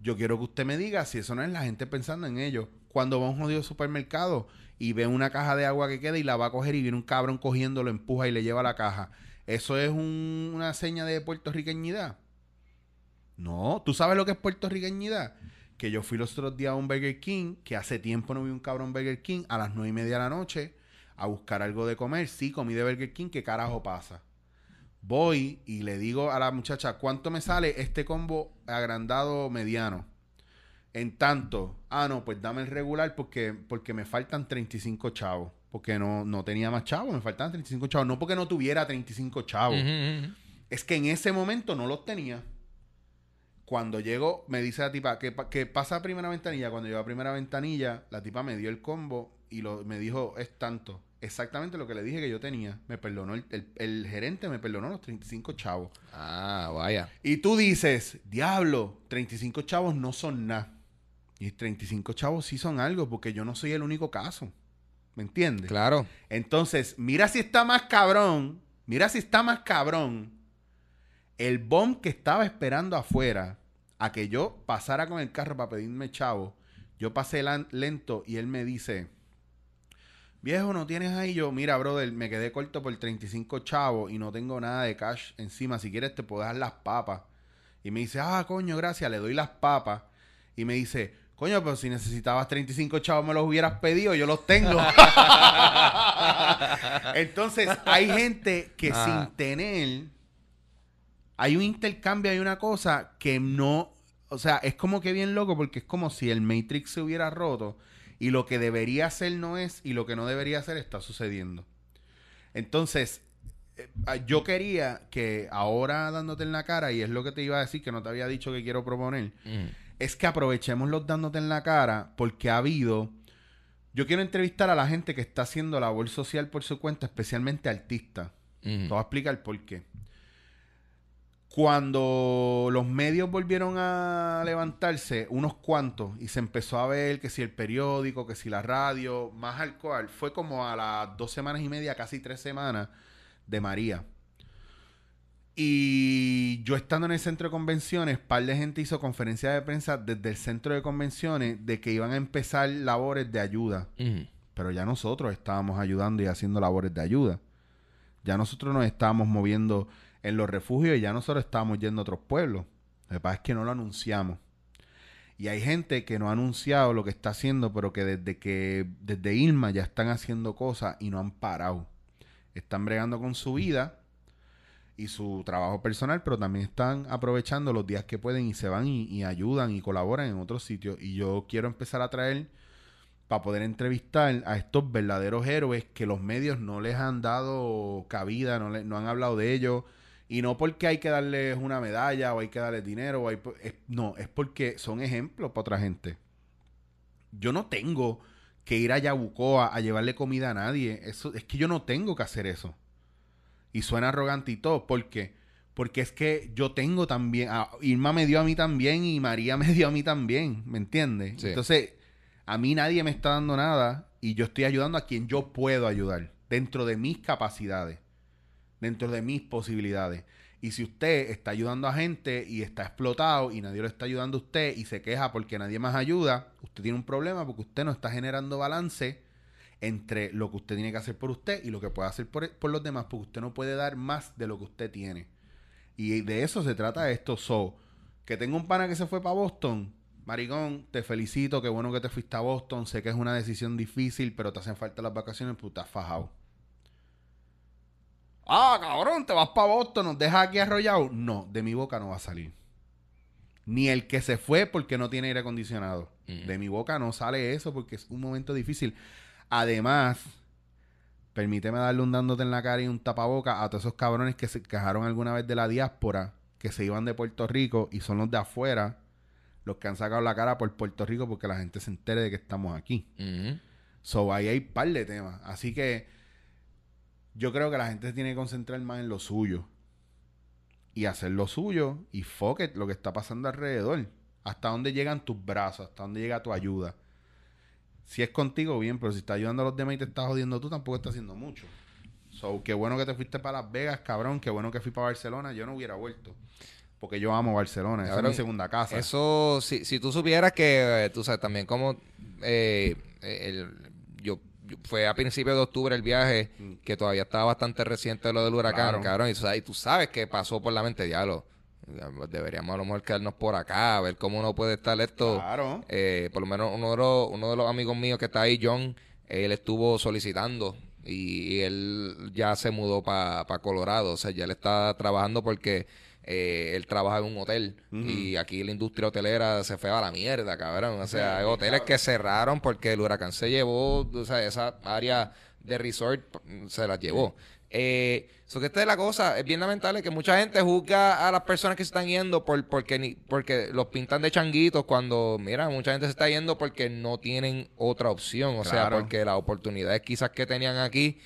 yo quiero que usted me diga si eso no es la gente pensando en ello. Cuando va a un jodido supermercado y ve una caja de agua que queda y la va a coger y viene un cabrón cogiendo, lo empuja y le lleva la caja. ¿Eso es un- una seña de puertorriqueñidad? No, ¿tú sabes lo que es puertorriqueñidad? Que yo fui los otros días a un Burger King, que hace tiempo no vi un cabrón Burger King, a las nueve y media de la noche, a buscar algo de comer. Sí, comí de Burger King, ¿qué carajo pasa? Voy y le digo a la muchacha, ¿cuánto me sale este combo agrandado mediano? En tanto, ah, no, pues dame el regular porque, porque me faltan 35 chavos. Porque no, no tenía más chavos, me faltaban 35 chavos. No porque no tuviera 35 chavos. Ujú, ujú. Es que en ese momento no los tenía. Cuando llego, me dice la tipa, que, pa- que pasa a primera ventanilla? Cuando llegó a primera ventanilla, la tipa me dio el combo y lo, me dijo, es tanto. Exactamente lo que le dije que yo tenía. Me perdonó, el, el- el gerente me perdonó los 35 chavos. Ah, vaya. Y tú dices, diablo, 35 chavos no son nada. Y 35 chavos sí son algo, porque yo no soy el único caso. ¿Me entiendes? Claro. Entonces, mira si está más cabrón. Mira si está más cabrón. El bomb que estaba esperando afuera a que yo pasara con el carro para pedirme chavo. Yo pasé lento y él me dice: Viejo, ¿no tienes ahí? Yo, mira, brother, me quedé corto por 35 chavos y no tengo nada de cash encima. Si quieres, te puedo dar las papas. Y me dice: Ah, coño, gracias. Le doy las papas. Y me dice: Coño, pero si necesitabas 35 chavos, me los hubieras pedido. Yo los tengo. Entonces, hay gente que Ah. sin tener, hay un intercambio, hay una cosa que no, o sea, es como que bien loco porque es como si el Matrix se hubiera roto y lo que debería ser no es y lo que no debería ser está sucediendo. Entonces, eh, yo quería que ahora dándote en la cara, y es lo que te iba a decir, que no te había dicho que quiero proponer. Es que aprovechemos los dándote en la cara porque ha habido... Yo quiero entrevistar a la gente que está haciendo labor social por su cuenta, especialmente artistas. Te Ujú. voy a explicar por qué. Cuando los medios volvieron a levantarse, unos cuantos, y se empezó a ver que si el periódico, que si la radio, más alcohol, fue como a las dos semanas y media, casi tres semanas de María. Y yo estando en el centro de convenciones, par de gente hizo conferencia de prensa desde el centro de convenciones de que iban a empezar labores de ayuda. Pero ya nosotros estábamos ayudando y haciendo labores de ayuda. Ya nosotros nos estábamos moviendo en los refugios y ya nosotros estábamos yendo a otros pueblos. Lo que pasa es que no lo anunciamos. Y hay gente que no ha anunciado lo que está haciendo, pero que desde que desde Irma ya están haciendo cosas y no han parado. Están bregando con su vida y su trabajo personal, pero también están aprovechando los días que pueden y se van y, ayudan y colaboran en otros sitios. Y yo quiero empezar a traer para poder entrevistar a estos verdaderos héroes que los medios no les han dado cabida, no, le- no han hablado de ellos. Y no porque hay que darles una medalla o hay que darles dinero. O hay, no, es porque son ejemplos para otra gente. Yo no tengo que ir a Yabucoa a llevarle comida a nadie. Eso, es que yo no tengo que hacer eso. Y suena arrogante y todo. ¿Por qué? Porque es que yo tengo también. a- Irma me dio a mí también y María me dio a mí también. ¿Me entiendes? Sí. Entonces, a mí nadie me está dando nada y yo estoy ayudando a quien yo puedo ayudar. dentro de mis capacidades, dentro de mis posibilidades. Y si usted está ayudando a gente y está explotado y nadie lo está ayudando a usted y se queja porque nadie más ayuda, usted tiene un problema porque usted no está generando balance entre lo que usted tiene que hacer por usted y lo que puede hacer por, por los demás, porque usted no puede dar más de lo que usted tiene. Y de eso se trata esto. So, que tengo un pana que se fue para Boston. Maricón, te felicito, qué bueno que te fuiste a Boston. Sé que es una decisión difícil, pero te hacen falta las vacaciones, pues estás fajado. Ah, cabrón, te vas para Boston, nos dejas aquí arrollado. No, de mi boca no va a salir. Ni el que se fue porque no tiene aire acondicionado. Mm. De mi boca no sale eso porque es un momento difícil. Además, permíteme darle un dándote en la cara y un tapaboca a todos esos cabrones que se quejaron alguna vez de la diáspora, que se iban de Puerto Rico y son los de afuera los que han sacado la cara por Puerto Rico porque la gente se entere de que estamos aquí. So, ahí hay un par de temas. Así que yo creo que la gente se tiene que concentrar más en lo suyo. Y hacer lo suyo y fuck it, lo que está pasando alrededor. Hasta dónde llegan tus brazos, hasta dónde llega tu ayuda. Si es contigo, bien, pero si está ayudando a los demás y te estás jodiendo tú, tampoco está haciendo mucho. So, qué bueno que te fuiste para Las Vegas, cabrón. Qué bueno que fui para Barcelona. Yo no hubiera vuelto. Porque yo amo Barcelona. Esa es mi segunda casa. Eso, si, si tú supieras que, eh, tú sabes, también como eh, el- yo, fue a principios de octubre el viaje, que todavía estaba bastante reciente lo del huracán, Claro. cabrón, y, tú sabes- y tú sabes que pasó por la mente, diablo. Deberíamos a lo mejor quedarnos por acá, ver cómo uno puede estar esto. Claro. Eh, por lo menos uno de, los, uno de los amigos míos que está ahí, John, él estuvo solicitando y, y él ya se mudó para Colorado. O sea, ya él está trabajando porque eh, él trabaja en un hotel y aquí la industria hotelera se fue a la mierda, cabrón. O sea, hay hoteles que cerraron porque el huracán se llevó, o sea, esa área de resort se la llevó. Eh, so que esta es la cosa, es bien lamentable que mucha gente juzga a las personas que se están yendo por, porque, ni, porque los pintan de changuitos cuando, mira, mucha gente se está yendo porque no tienen otra opción, o sea, porque las oportunidades quizás que tenían aquí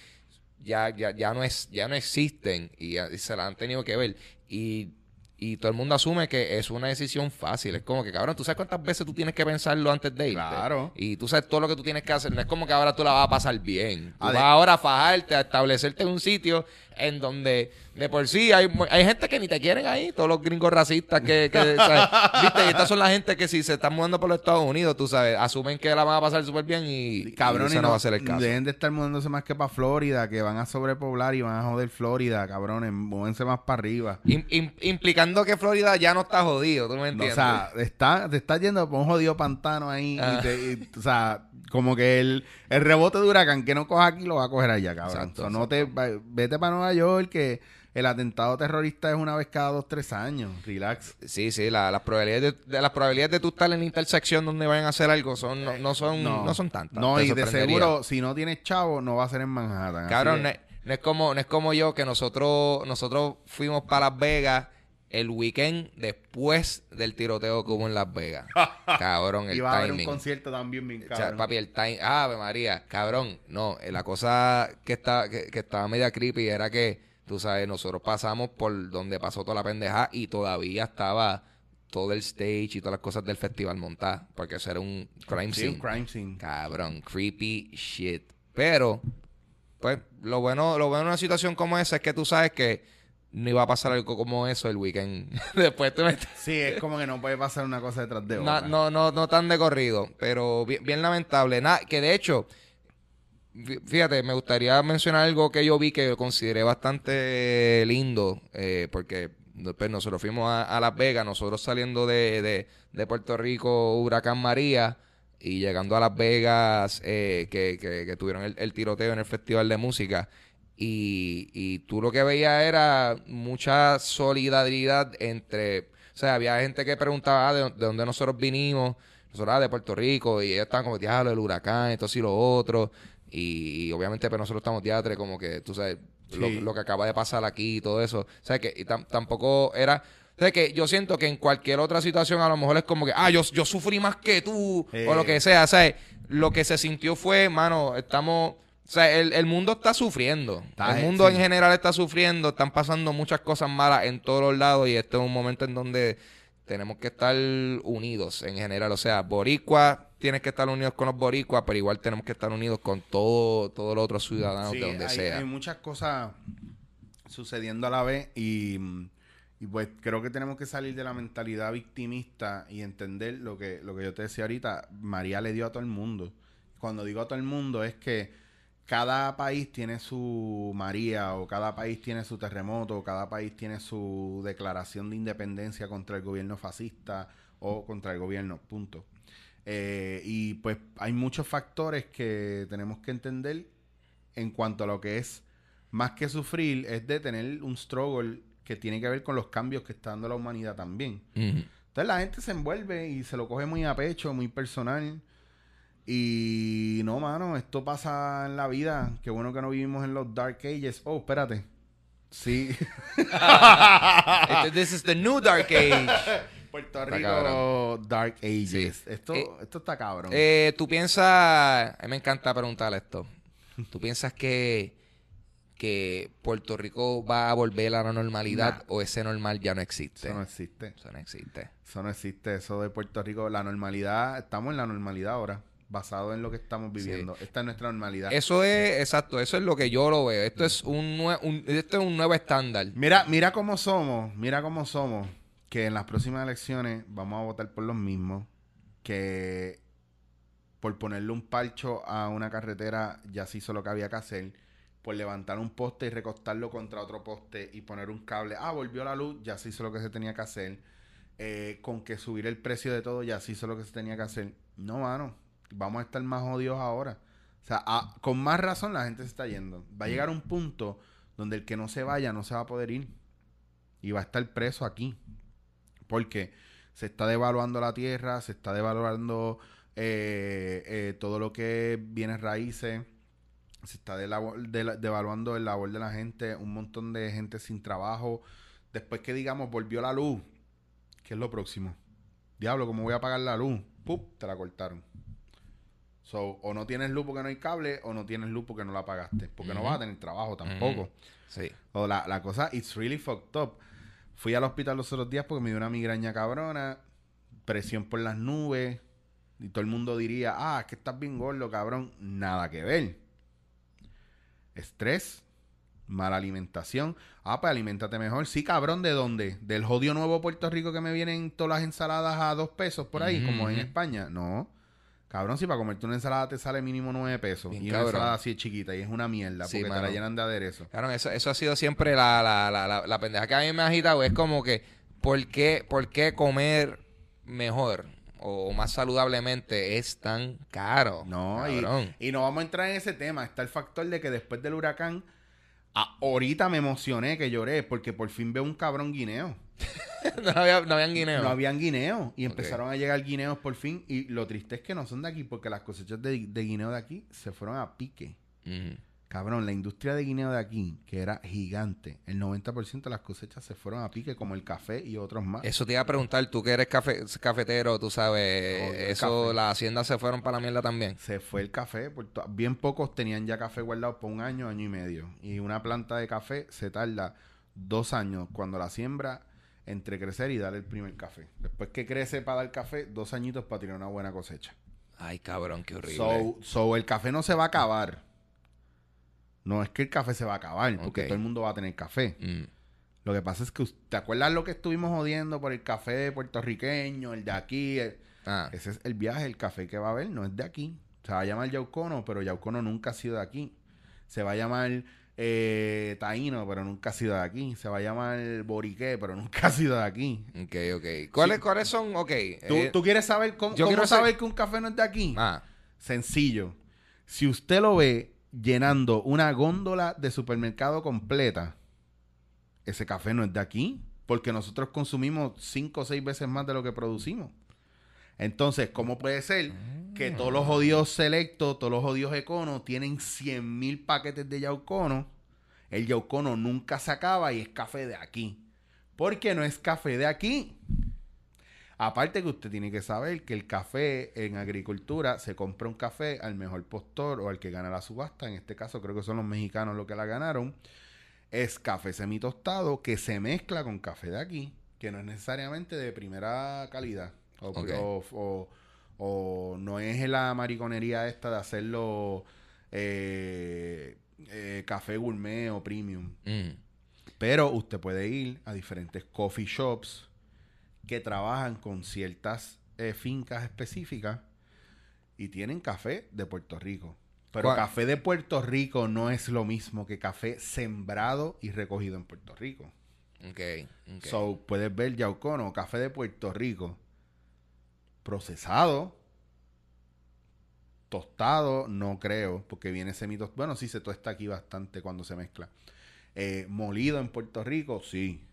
ya, ya, ya, no, es, ya no existen y, ya- y se la han tenido que ver. Y, y todo el mundo asume que es una decisión fácil. Es como que, cabrón, ¿tú sabes cuántas veces tú tienes que pensarlo antes de irte? Claro. Y tú sabes todo lo que tú tienes que hacer. No es como que ahora tú la vas a pasar bien. Tú vas ahora a fajarte, a establecerte en un sitio en donde de por sí hay, hay gente que ni te quieren ahí. Todos los gringos racistas que, que ¿sabes? ¿viste? Y estas son la gente que si se están mudando por los Estados Unidos, tú sabes, asumen que la van a pasar súper bien y, Cabrón, y y ese no, no, va a ser el caso. deben de estar mudándose más que para Florida, que van a sobrepoblar y van a joder Florida, cabrones, múvense más para arriba. Im- im- que Florida ya no está jodido, ¿tú me No, o entiendes? sea, está, te estás yendo por un jodido pantano ahí. Ah. Y te- y, o sea, como que el, el rebote de huracán que no coja aquí lo va a coger allá, cabrón. Exacto, So, no te, vete para Nueva York, que el atentado terrorista es una vez cada dos, tres años. Relax. Sí, sí, la- las probabilidades de, de- las probabilidades de tú estar en la intersección donde vayan a hacer algo son no, no son no, son tantas. No, y de seguro, si no tienes chavo, no va a ser en Manhattan. Cabrón, no es como no es como yo que nosotros nosotros fuimos para Las Vegas el weekend después del tiroteo que hubo en Las Vegas. Cabrón, el y va a haber un timing. concierto también bien O sea, cabrón. papi, el time. Ave María, cabrón. No, eh, la cosa que, está, que, que estaba media creepy era que, tú sabes, nosotros pasamos por donde pasó toda la pendeja y todavía estaba todo el stage y todas las cosas del festival montadas. Porque eso era un crime Sí, scene. un crime scene. Cabrón, creepy shit. Pero, pues, lo bueno, lo bueno de una situación como esa es que tú sabes que no iba a pasar algo como eso el weekend. Después tú me Sí, es como que no puede pasar una cosa detrás de no, otra. no, no, no tan de corrido, pero bien, bien lamentable. Nada, que de hecho, fí- fíjate, me gustaría mencionar algo que yo vi que consideré bastante lindo, eh, porque después nosotros fuimos a, a Las Vegas, nosotros saliendo de, de, de Puerto Rico, Huracán María, y llegando a Las Vegas, eh, que, que, que tuvieron el, el tiroteo en el Festival de Música. Y, y tú lo que veías era mucha solidaridad entre... O sea, había gente que preguntaba ah, de, de dónde nosotros vinimos. Nosotros ah, de Puerto Rico. Y ellos estaban como, diablo, el huracán, esto y lo otro. Y, y obviamente pues nosotros estamos teatro como que, tú sabes, lo, Sí. lo que acaba de pasar aquí y todo eso. O sea, que y tam- tampoco era... O sea, que yo siento que en cualquier otra situación a lo mejor es como que, ah, yo, yo sufrí más que tú, o lo Eh. que sea. O sea, lo que se sintió fue, mano, estamos... O sea, el, el mundo está sufriendo. Está, el eh, mundo sí. en general está sufriendo. Están pasando muchas cosas malas en todos los lados. Y este es un momento en donde tenemos que estar unidos en general. O sea, boricua, tienes que estar unidos con los boricuas, pero igual tenemos que estar unidos con todo, todos los otros ciudadanos Sí, de donde hay, sea. hay muchas cosas sucediendo a la vez y, y pues creo que tenemos que salir de la mentalidad victimista y entender lo que, lo que yo te decía ahorita. María le dio a todo el mundo. Cuando digo a todo el mundo es que cada país tiene su María o cada país tiene su terremoto o cada país tiene su declaración de independencia contra el gobierno fascista o contra el gobierno, punto. Eh, y pues hay muchos factores que tenemos que entender en cuanto a lo que es más que sufrir, es de tener un struggle que tiene que ver con los cambios que está dando la humanidad también. Entonces la gente se envuelve y se lo coge muy a pecho, muy personal. Y no, mano, esto pasa en la vida. Qué bueno que no vivimos en los Dark Ages. Oh, espérate. Sí. Este- This is the new dark age. Puerto Rico. Dark Ages. Sí. Esto, Eh, esto está cabrón. Eh, Tú piensas, a mí me encanta preguntarle esto. ¿Tú piensas que, que Puerto Rico va a volver a la normalidad Nah. o ese normal ya no existe? Eso no existe. Eso no existe. Eso no existe. Eso de Puerto Rico, la normalidad, estamos en la normalidad ahora. Basado en lo que estamos viviendo. Esta es nuestra normalidad. Eso es, exacto, eso es lo que yo lo veo. Esto es un, nue- un- esto es un nuevo estándar. Mira, mira cómo somos, mira cómo somos, que en las próximas elecciones vamos a votar por los mismos, que por ponerle un parcho a una carretera ya se hizo lo que había que hacer, por levantar un poste y recostarlo contra otro poste y poner un cable, ah, volvió la luz, ya se hizo lo que se tenía que hacer, Eh, con que subir el precio de todo ya se hizo lo que se tenía que hacer. No, mano, vamos a estar más odios ahora. O sea, a- con más razón la gente se está yendo. Va a llegar un punto donde el que no se vaya no se va a poder ir. Y va a estar preso aquí. Porque se está devaluando la tierra, se está devaluando eh, eh, todo lo que es bienes raíces, se está de- devaluando el labor de la gente, un montón de gente sin trabajo. Después que digamos volvió la luz, ¿qué es lo próximo? Diablo, ¿cómo voy a pagar la luz? ¡Pup! Te la cortaron. So, o no tienes luz porque no hay cable, o no tienes luz porque no la pagaste. Porque no vas a tener trabajo tampoco. Sí. O la, la cosa, it's really fucked up. Fui al hospital los otros días porque me dio una migraña cabrona, presión por las nubes, y todo el mundo diría, ah, es que estás bien gordo, cabrón. Nada que ver. Estrés, mala alimentación. Ah, pues alimentate mejor. Sí, cabrón, ¿de dónde? ¿Del jodido nuevo Puerto Rico que me vienen todas las ensaladas a dos pesos por ahí, como en. España? No. Cabrón, si para comerte una ensalada te sale mínimo nueve pesos. Bien y una cabrón. ensalada así de chiquita y es una mierda Sí, porque te la llenan de aderezo. Claro, eso, eso ha sido siempre la, la, la, la, la pendeja que a mí me ha agitado. Es como que, ¿por qué, por qué comer mejor o más saludablemente es tan caro? No, y, Cabrón. y no vamos a entrar en ese tema. Está el factor de que después del huracán, ahorita me emocioné que lloré porque por fin veo un cabrón guineo. no, había, no habían guineos. No habían guineos y empezaron a llegar guineos por fin. Y lo triste es que no son de aquí porque las cosechas de, de guineo de aquí se fueron a pique. Cabrón, la industria de guineo de aquí, que era gigante, el 90% de las cosechas se fueron a pique, como el café y otros más. Eso te iba a preguntar, tú que eres cafe- cafetero, tú sabes, eso, las haciendas se fueron para la mierda también. Se fue el café. por bien pocos tenían ya café guardado por un año, año y medio. Y una planta de café se tarda dos años cuando la siembra entre crecer y dar el primer café. Después que crece para dar café, dos añitos para tener una buena cosecha. Ay, cabrón, qué horrible. So, so el café no se va a acabar. No es que el café se va a acabar, porque todo el mundo va a tener café. Mm. Lo que pasa es que, ¿te acuerdas lo que estuvimos jodiendo por el café puertorriqueño, el de aquí? El- Ah, ese es el viaje, el café que va a haber, no es de aquí. Se va a llamar Yaucono, pero Yaucono nunca ha sido de aquí. Se va a llamar eh, Taíno, pero nunca ha sido de aquí. Se va a llamar Boriqué, pero nunca ha sido de aquí. ok, ok. ¿Cuáles, ¿Cuáles son? Ok. ¿Tú, eh, tú quieres saber cómo, yo cómo quiero saber saber- que un café no es de aquí? ah, Sencillo. Si usted lo ve llenando una góndola de supermercado completa, ese café no es de aquí, porque nosotros consumimos cinco o seis veces más de lo que producimos. Entonces, ¿cómo puede ser que todos los jodidos selectos, todos los jodidos econos tienen 100 mil paquetes de yaucono? El yaucono nunca se acaba y es café de aquí. Porque no es café de aquí. Aparte que usted tiene que saber que el café en agricultura se compra un café al mejor postor o al que gana la subasta. En este caso creo que son los mexicanos los que la ganaron. Es café semitostado que se mezcla con café de aquí, que no es necesariamente de primera calidad o, o- o- O no es la mariconería esta de hacerlo eh, eh, café gourmet o premium. Mm. Pero usted puede ir a diferentes coffee shops que trabajan con ciertas eh, fincas específicas y tienen café de Puerto Rico. Pero ¿Cuál? café de Puerto Rico no es lo mismo que café sembrado y recogido en Puerto Rico. Ok, ok. So, puedes ver Yaucono, café de Puerto Rico, procesado, tostado, no creo, porque viene semito. Bueno, sí se tosta aquí bastante cuando se mezcla. Eh, molido en Puerto Rico, sí.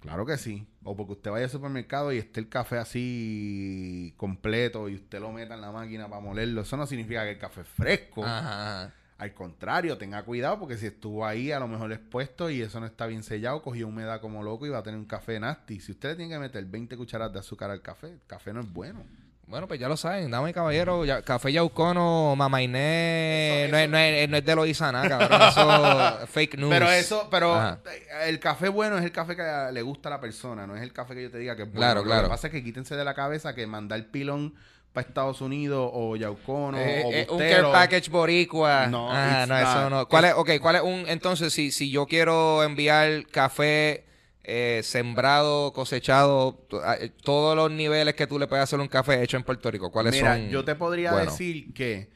Claro que sí. O porque usted vaya al supermercado y esté el café así completo y usted lo meta en la máquina para molerlo. Eso no significa que el café es fresco. Ajá. Al contrario, tenga cuidado porque si estuvo ahí a lo mejor expuesto y eso no está bien sellado, cogió humedad como loco y va a tener un café nasty. Si usted le tiene que meter 20 cucharadas de azúcar al café, el café no es bueno. Bueno, pues ya lo saben, dame y caballero, ya- café Yaucono, Mamainé, no, es, no, es, no es de Loizana, cabrón, eso es fake news. Pero eso, pero Ajá. el café bueno es el café que le gusta a la persona, no es el café que yo te diga que es bueno. Claro, Lo claro. que pasa es que quítense de la cabeza que mandar pilón para Estados Unidos o Yaucono Eh, o eh, un care package boricua. No, Ah, no, eso no. ¿Cuál es, ok, cuál es un, entonces, si, si yo quiero enviar café eh, sembrado, cosechado, to- a- eh, todos los niveles que tú le puedes hacer un café hecho en Puerto Rico, ¿cuáles Mira, son? yo te podría decir que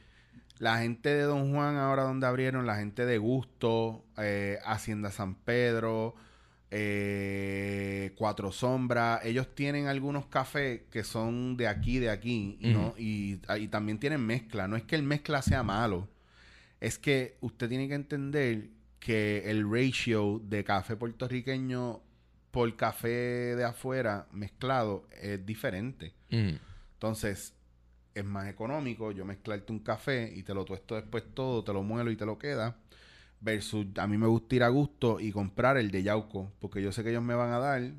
la gente de Don Juan, ahora donde abrieron, la gente de Gusto, eh, Hacienda San Pedro, eh, Cuatro Sombras, ellos tienen algunos cafés que son de aquí, de aquí, y, y también tienen mezcla. No es que el mezcla sea malo, es que usted tiene que entender que el ratio de café puertorriqueño por café de afuera mezclado es diferente. Mm. Entonces, es más económico yo mezclarte un café y te lo tuesto después todo, te lo muelo y te lo queda. Versus, a mí me gusta ir a gusto y comprar el de Yauco, porque yo sé que ellos me van a dar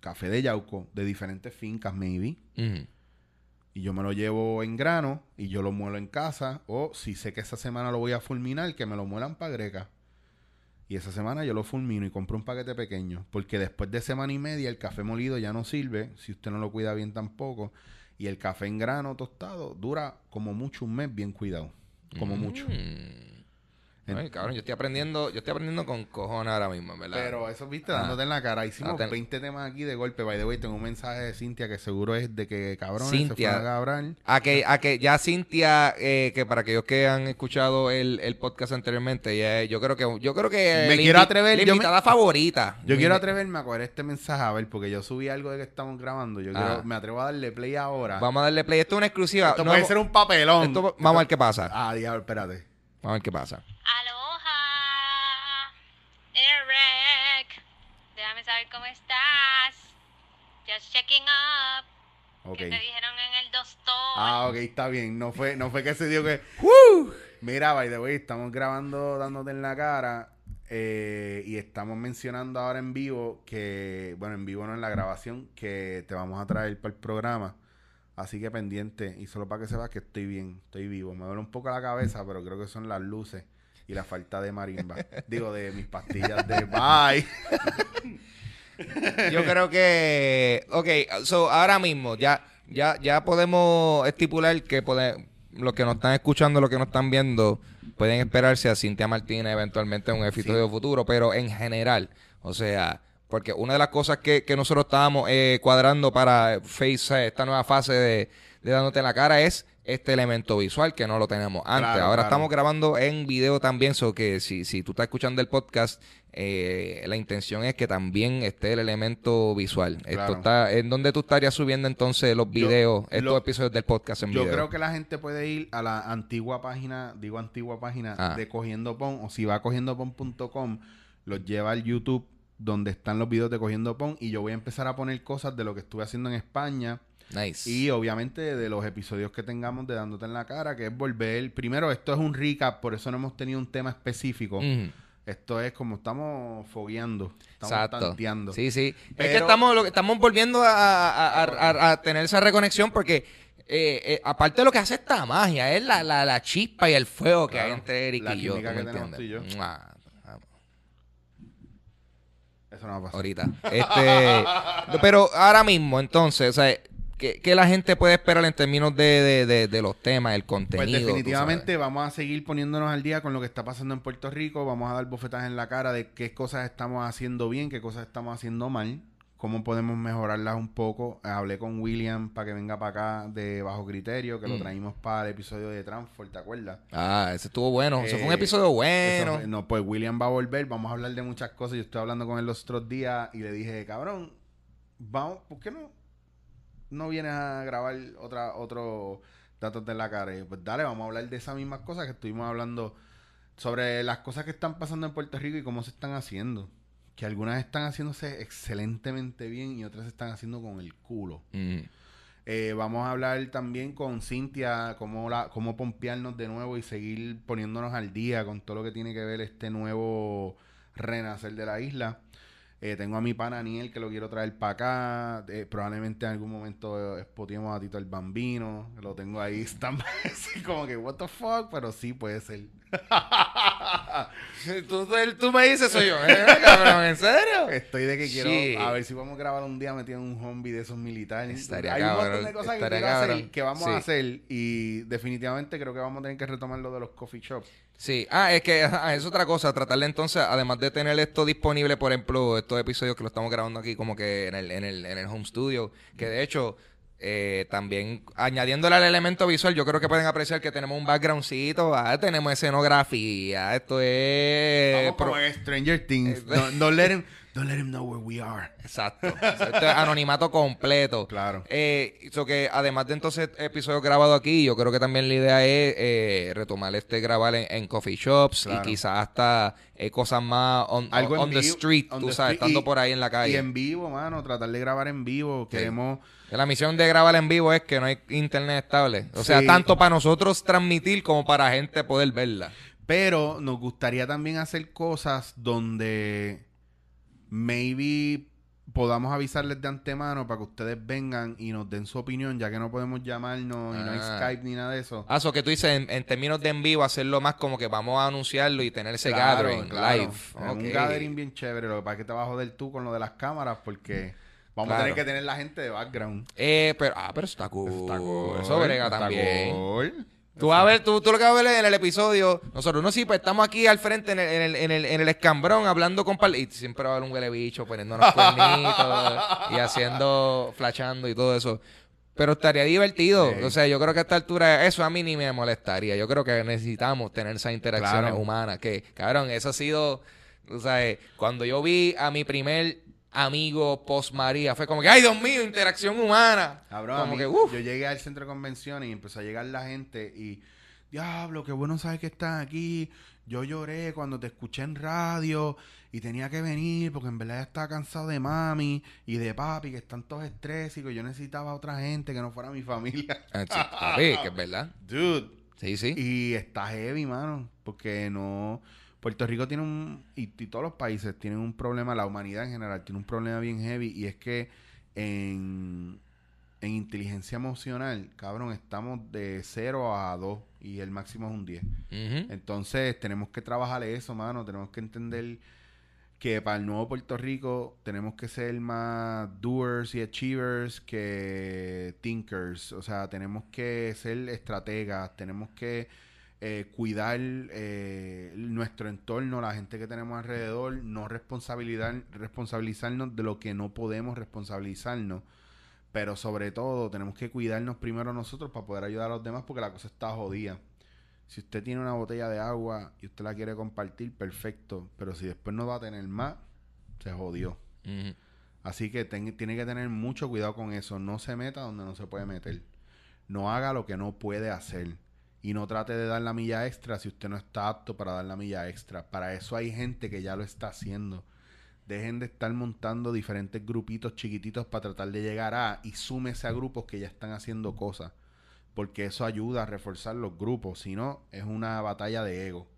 café de Yauco de diferentes fincas, maybe. Mm. Y yo me lo llevo en grano y yo lo muelo en casa. O si sé que esa semana lo voy a fulminar, que me lo muelan para Greca. Y esa semana yo lo fulmino y compro un paquete pequeño. Porque después de semana y media el café molido ya no sirve. Si usted no lo cuida bien tampoco. Y el café en grano tostado dura como mucho un mes bien cuidado. Como mucho. Ay, cabrón, yo estoy aprendiendo, yo estoy aprendiendo con cojones ahora mismo, ¿verdad? Pero eso, viste, Ah. dándote en la cara. Hicimos Ah, ten- 20 temas aquí de golpe. By the way, tengo un mensaje de Cintia que seguro es de que cabrón se Cintia. fueron a cabrar. A que, a que ya Cintia, eh, que para aquellos que han escuchado el, el podcast anteriormente, ya, yo creo que yo creo que Me quiero atrever, la me- invitada favorita. Yo quiero atreverme a coger este mensaje a ver, porque yo subí algo de que estamos grabando. Yo Ah. quiero- me atrevo a darle play ahora. Vamos a darle play. Esto es una exclusiva. Esto No puede ser un papelón. esto- vamos a ver qué pasa. Ah, diablo, espérate. Vamos a ver qué pasa. Aloha, Eric. Déjame saber cómo estás. Just checking up. Ok. ¿Qué te dijeron en el doctor? Ah, ok, está bien. No fue, no fue que se dio que. Mira, by the way, estamos grabando dándote en la cara. eh, y estamos mencionando ahora en vivo que, bueno, en vivo no en la grabación, que te vamos a traer para el programa. Así que pendiente. Y solo para que sepas que estoy bien, estoy vivo. Me duele un poco la cabeza, pero creo que son las luces y la falta de marimba. Digo, de mis pastillas de bye. Yo creo que. Ok, so ahora mismo ya, ya, ya podemos estipular que pode- los que nos están escuchando, los que nos están viendo, pueden esperarse a Cintia Martínez eventualmente en un episodio futuro, pero en general, o sea. Porque una de las cosas que, que nosotros estábamos eh, cuadrando para Face, eh, esta nueva fase de, de dándote en la cara es este elemento visual que no lo tenemos antes. Claro, Ahora claro. estamos grabando en video también, so que si, si tú estás escuchando el podcast, eh, la intención es que también esté el elemento visual. Esto Claro. está, ¿En dónde tú estarías subiendo entonces los videos, estos lo- episodios del podcast en Yo video? creo que la gente puede ir a la antigua página, digo antigua página Ah. de Cogiendo Pon, o si va a cogiendopon.com, los lleva al YouTube donde están los videos de Cogiendo Pon y yo voy a empezar a poner cosas de lo que estuve haciendo en España Nice. y obviamente de los episodios que tengamos de Dándote en la Cara, que es volver, primero esto es un recap, por eso no hemos tenido un tema específico. Esto es como estamos fogueando, estamos Exacto. tanteando. Sí, sí. es que estamos, lo estamos volviendo a, a- a- a- a tener esa reconexión porque eh, eh, aparte de lo que hace esta magia, es la, la, la chispa y el fuego que hay entre Eric y yo. química ¿tú me que tenemos entiendes? tú y yo. Mua. Eso no va a pasar. ahorita. Este, pero ahora mismo, entonces, o sea, ¿qué, qué la gente puede esperar en términos de, de, de, de los temas, el contenido? Pues definitivamente vamos a seguir poniéndonos al día con lo que está pasando en Puerto Rico. Vamos a dar bofetas en la cara de qué cosas estamos haciendo bien, qué cosas estamos haciendo mal, cómo podemos mejorarlas un poco. Hablé con William para que venga para acá de Bajo Criterio, que lo Mm. traímos para el episodio de Transfor, ¿te acuerdas? Ah, ese estuvo bueno. Ese fue un Eh, episodio bueno. Eso no, pues William va a volver, vamos a hablar de muchas cosas. Yo estoy hablando con él los otros días y le dije, cabrón, vamos, ¿por qué no, no vienes a grabar otra, otro datos de la cara? Y yo, pues dale, vamos a hablar de esas mismas cosas que estuvimos hablando sobre las cosas que están pasando en Puerto Rico y cómo se están haciendo. Que algunas están haciéndose excelentemente bien y otras están haciendo con el culo. Mm. Eh, vamos a hablar también con Cintia, cómo, la, cómo pompearnos de nuevo y seguir poniéndonos al día con todo lo que tiene que ver este nuevo renacer de la isla. Eh, tengo a mi pana Aniel que lo quiero traer para acá. Eh, probablemente en algún momento eh, spoteemos a Tito el Bambino. Lo tengo ahí como que, what the fuck, pero sí puede ser. ¿Tú, tú, me dices, soy yo. ¿eh, cabrón? ¿En serio? Estoy de que quiero Sí. a ver si podemos grabar un día metido en un zombie de esos militares. Estaría Hay un montón de cosas que estaría quiero hacer, cabrón. que vamos Sí. a hacer y definitivamente creo que vamos a tener que retomar lo de los coffee shops. Sí, ah, es que es otra cosa, tratarle entonces, además de tener esto disponible, por ejemplo, estos episodios que lo estamos grabando aquí como que en el, en el, en el home studio, que de hecho, eh, también añadiéndole al elemento visual, yo creo que pueden apreciar que tenemos un backgroundcito, tenemos escenografía, esto es... Eh, pro- como Stranger Things. Don't, don't let him, don't let him know where we are. Exacto. Esto es anonimato completo. Claro. Eh, so que además de entonces episodios grabados aquí, yo creo que también la idea es eh, retomar este grabar en, en coffee shops Claro. y quizás hasta eh, cosas más on, Algo on the street, on tú the sabes, street. estando Y- por ahí en la calle. Y en vivo, mano, tratar de grabar en vivo. Queremos. La misión de grabar en vivo es que no hay internet estable. O sea, Sí. tanto para nosotros transmitir como para gente poder verla. Pero nos gustaría también hacer cosas donde maybe podamos avisarles de antemano para que ustedes vengan y nos den su opinión, ya que no podemos llamarnos y no hay Ah. Skype ni nada de eso. Ah, eso que tú dices, en, en términos de en vivo, hacerlo más como que vamos a anunciarlo y tener ese Claro, gathering claro. live. Un gathering bien chévere. Lo que pasa es que te vas a joder tú con lo de las cámaras porque vamos a tener que tener la gente de background. Eh, pero, ah, pero está cool. Está cool, Eso brega está también. cool. Tú vas a ver, tú, tú lo que vas a ver en el episodio, nosotros no sí, pues estamos aquí al frente en el, en el, en el, en el escambrón hablando con pal y siempre va a haber un huele bicho poniéndonos cuernitos y haciendo, flashando y todo eso. Pero estaría divertido. Sí. O sea, yo creo que a esta altura eso a mí ni me molestaría. Yo creo que necesitamos tener esas interacciones Claro. humanas. Que, cabrón, eso ha sido, tú sabes, cuando yo vi a mi primer amigo post María, fue como que, ay Dios mío, interacción humana. Cabrón, como mí- que, uff. yo llegué al centro de convenciones y empezó a llegar la gente y, diablo, qué bueno sabes que estás aquí. Yo lloré cuando te escuché en radio y tenía que venir porque en verdad ya estaba cansado de mami y de papi, que están todos estrésicos. Yo necesitaba a otra gente que no fuera mi familia. Ah, sí, que es verdad. Dude. Sí, sí. Y está heavy, mano, porque no... Puerto Rico tiene un... Y, y todos los países tienen un problema, la humanidad en general tiene un problema bien heavy y es que en, en inteligencia emocional, cabrón, estamos de 0 a 2 y el máximo es un 10. Ujú. Entonces tenemos que trabajar eso, mano, tenemos que entender que para el nuevo Puerto Rico tenemos que ser más doers y achievers que thinkers. O sea, tenemos que ser estrategas, tenemos que eh, cuidar eh, nuestro entorno, la gente que tenemos alrededor, no responsabilidad, responsabilizarnos de lo que no podemos responsabilizarnos. Pero sobre todo tenemos que cuidarnos primero nosotros para poder ayudar a los demás porque la cosa está jodida. Si usted tiene una botella de agua y usted la quiere compartir, perfecto. Pero si después no va a tener más, se jodió. Así que ten- tiene que tener mucho cuidado con eso. No se meta donde no se puede meter. No haga lo que no puede hacer. Y no trate de dar la milla extra si usted no está apto para dar la milla extra. Para eso hay gente que ya lo está haciendo. Dejen de estar montando diferentes grupitos chiquititos para tratar de llegar a y súmese a grupos que ya están haciendo cosas. Porque eso ayuda a reforzar los grupos. Si no, es una batalla de ego.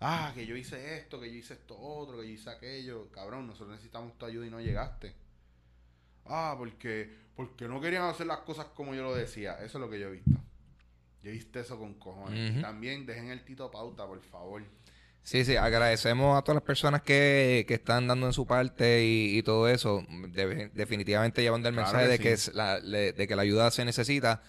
Ah, que yo hice esto, que yo hice esto otro, que yo hice aquello. Cabrón, nosotros necesitamos tu ayuda y no llegaste. Ah, porque, porque no querían hacer las cosas como yo lo decía. Eso es lo que yo he visto. Yo he visto eso con cojones. También dejen el Tito Pauta, por favor. Sí, sí, agradecemos a todas las personas que, que están dando en su parte y, y todo eso. De- definitivamente llevando el Claro mensaje que de, sí. que es la, le- de que la ayuda se necesita.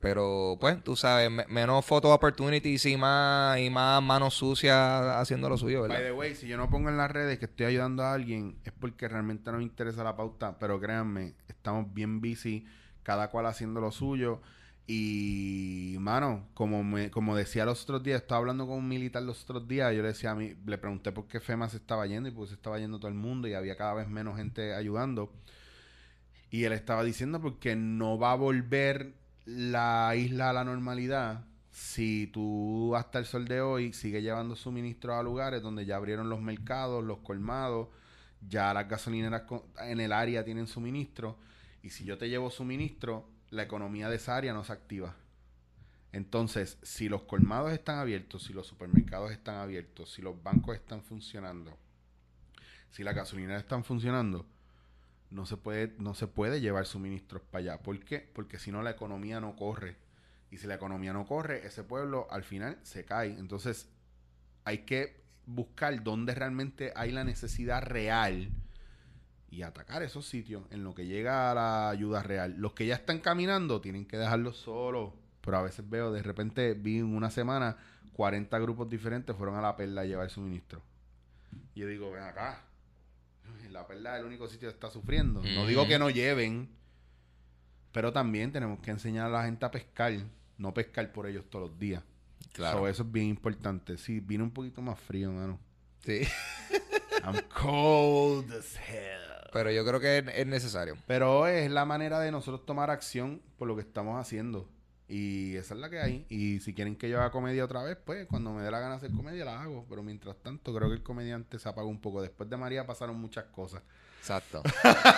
Pero, pues, tú sabes, me- menos photo opportunities y más, y más manos sucias haciendo lo suyo, By ¿verdad? the way, si yo no pongo en las redes que estoy ayudando a alguien, es porque realmente no me interesa la pauta. Pero créanme, estamos bien busy, cada cual haciendo lo suyo. Y, mano, como me, como decía los otros días, estaba hablando con un militar los otros días, yo le decía a mí, le pregunté por qué FEMA se estaba yendo y pues se estaba yendo todo el mundo y había cada vez menos gente ayudando. Y él estaba diciendo porque no va a volver la isla a la normalidad si tú hasta el sol de hoy sigues llevando suministros a lugares donde ya abrieron los mercados, los colmados, ya las gasolineras en el área tienen suministro. Y si yo te llevo suministro, la economía de esa área no se activa. Entonces, si los colmados están abiertos, si los supermercados están abiertos, si los bancos están funcionando, si las gasolineras están funcionando, no se puede, no se puede llevar suministros para allá. ¿Por qué? Porque si no la economía no corre. Y si la economía no corre, ese pueblo al final se cae. Entonces, hay que buscar dónde realmente hay la necesidad real y atacar esos sitios en lo que llega a la ayuda real. Los que ya están caminando tienen que dejarlos solos. Pero a veces veo, de repente vi en una semana 40 grupos diferentes fueron a la perla a llevar suministro. Y yo digo, ven acá. La perla es el único sitio que está sufriendo. No digo que no lleven, pero también tenemos que enseñar a la gente a pescar, no pescar por ellos todos los días. Claro. So, eso es bien importante. Sí, vino un poquito más frío, mano. Sí. I'm cold as hell. Pero yo creo que es, es necesario. Pero es la manera de nosotros tomar acción por lo que estamos haciendo. Y esa es la que hay. Y si quieren que yo haga comedia otra vez, pues cuando me dé la gana de hacer comedia la hago. Pero mientras tanto, creo que el comediante se apagó un poco. Después de María pasaron muchas cosas. Exacto.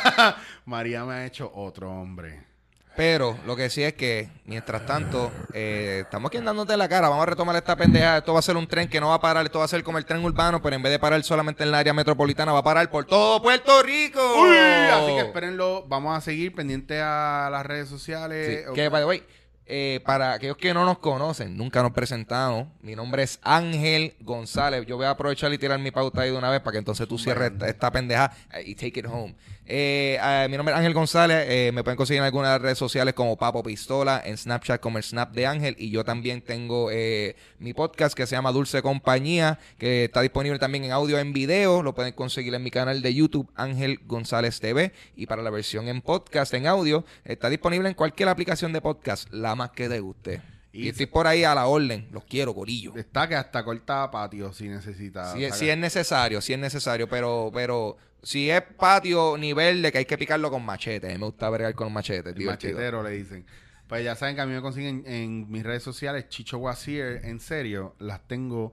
María me ha hecho otro hombre. Pero lo que sí es que, mientras tanto, eh, estamos aquí dándote la cara. Vamos a retomar esta pendeja. Esto va a ser un tren que no va a parar. Esto va a ser como el tren urbano, pero en vez de parar solamente en el área metropolitana, va a parar por todo Puerto Rico. Uy, así que espérenlo. Vamos a seguir pendiente a las redes Sí, sociales. que, by the way, eh, para aquellos que no nos conocen, nunca nos presentamos. Mi nombre es Ángel González. Yo voy a aprovechar y tirar mi pauta ahí de una vez para que entonces tú cierres esta, esta pendeja y take it home. Eh, eh, mi nombre es Ángel González. eh, me pueden conseguir en algunas redes sociales como Papo Pistola, en Snapchat como el Snap de Ángel. Y yo también tengo eh, mi podcast que se llama Dulce Compañía, que está disponible también en audio en video. Lo pueden conseguir en mi canal de YouTube, Ángel González TV. Y para la versión en podcast, en audio, está disponible en cualquier aplicación de podcast, la más que te guste. Y, Y estoy por ahí a la orden. Los quiero, gorillo. Está que hasta corta patio si necesita. Si, es necesario, si es necesario, pero, pero si es patio nivel de que hay que picarlo con machete, a mí me gusta bregar con machete, El divertido. machetero le dicen. Pues ya saben que a mí me consiguen en mis redes sociales, Chicho Wasier, en serio, las tengo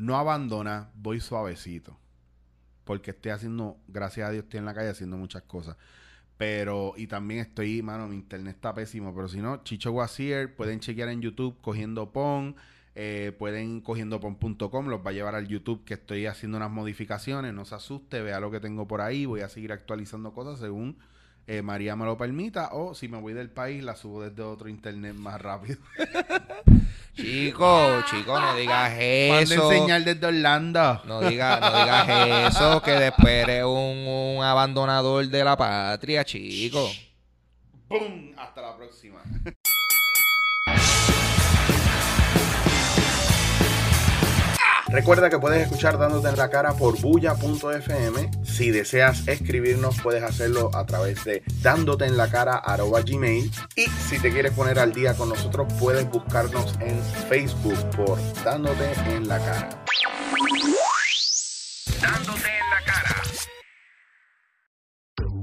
no abandona, voy suavecito. Porque estoy haciendo, gracias a Dios, estoy en la calle haciendo muchas cosas. Pero, y también estoy, mano, mi internet está pésimo. Pero si no, Chicho Wasier, pueden chequear en YouTube cogiendo PON. eh, pueden cogiendo pon.com, los va a llevar al YouTube que estoy haciendo unas modificaciones. No se asuste, vea lo que tengo por ahí. Voy a seguir actualizando cosas según eh, María me lo permita. O si me voy del país, la subo desde otro internet más rápido. Chico, chico, no digas eso. enseñar desde Orlando. No digas no digas eso, que después eres un, un abandonador de la patria, chico. ¡Bum! Hasta la próxima. Recuerda que puedes escuchar Dándote en la cara por bulla.fm. Si deseas escribirnos, puedes hacerlo a través de dándote en la cara. Y si te quieres poner al día con nosotros, puedes buscarnos en Facebook por Dándote en la cara. Dándote en la cara.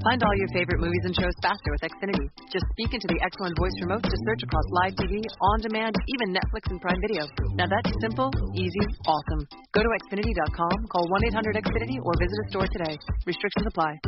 Find all your favorite movies and shows faster with Xfinity. Just speak into the X1 voice remote to search across live TV, on demand, even Netflix and Prime Video. Now that's simple, easy, awesome. Go to Xfinity.com, call 1 800 Xfinity, or visit a store today. Restrictions apply.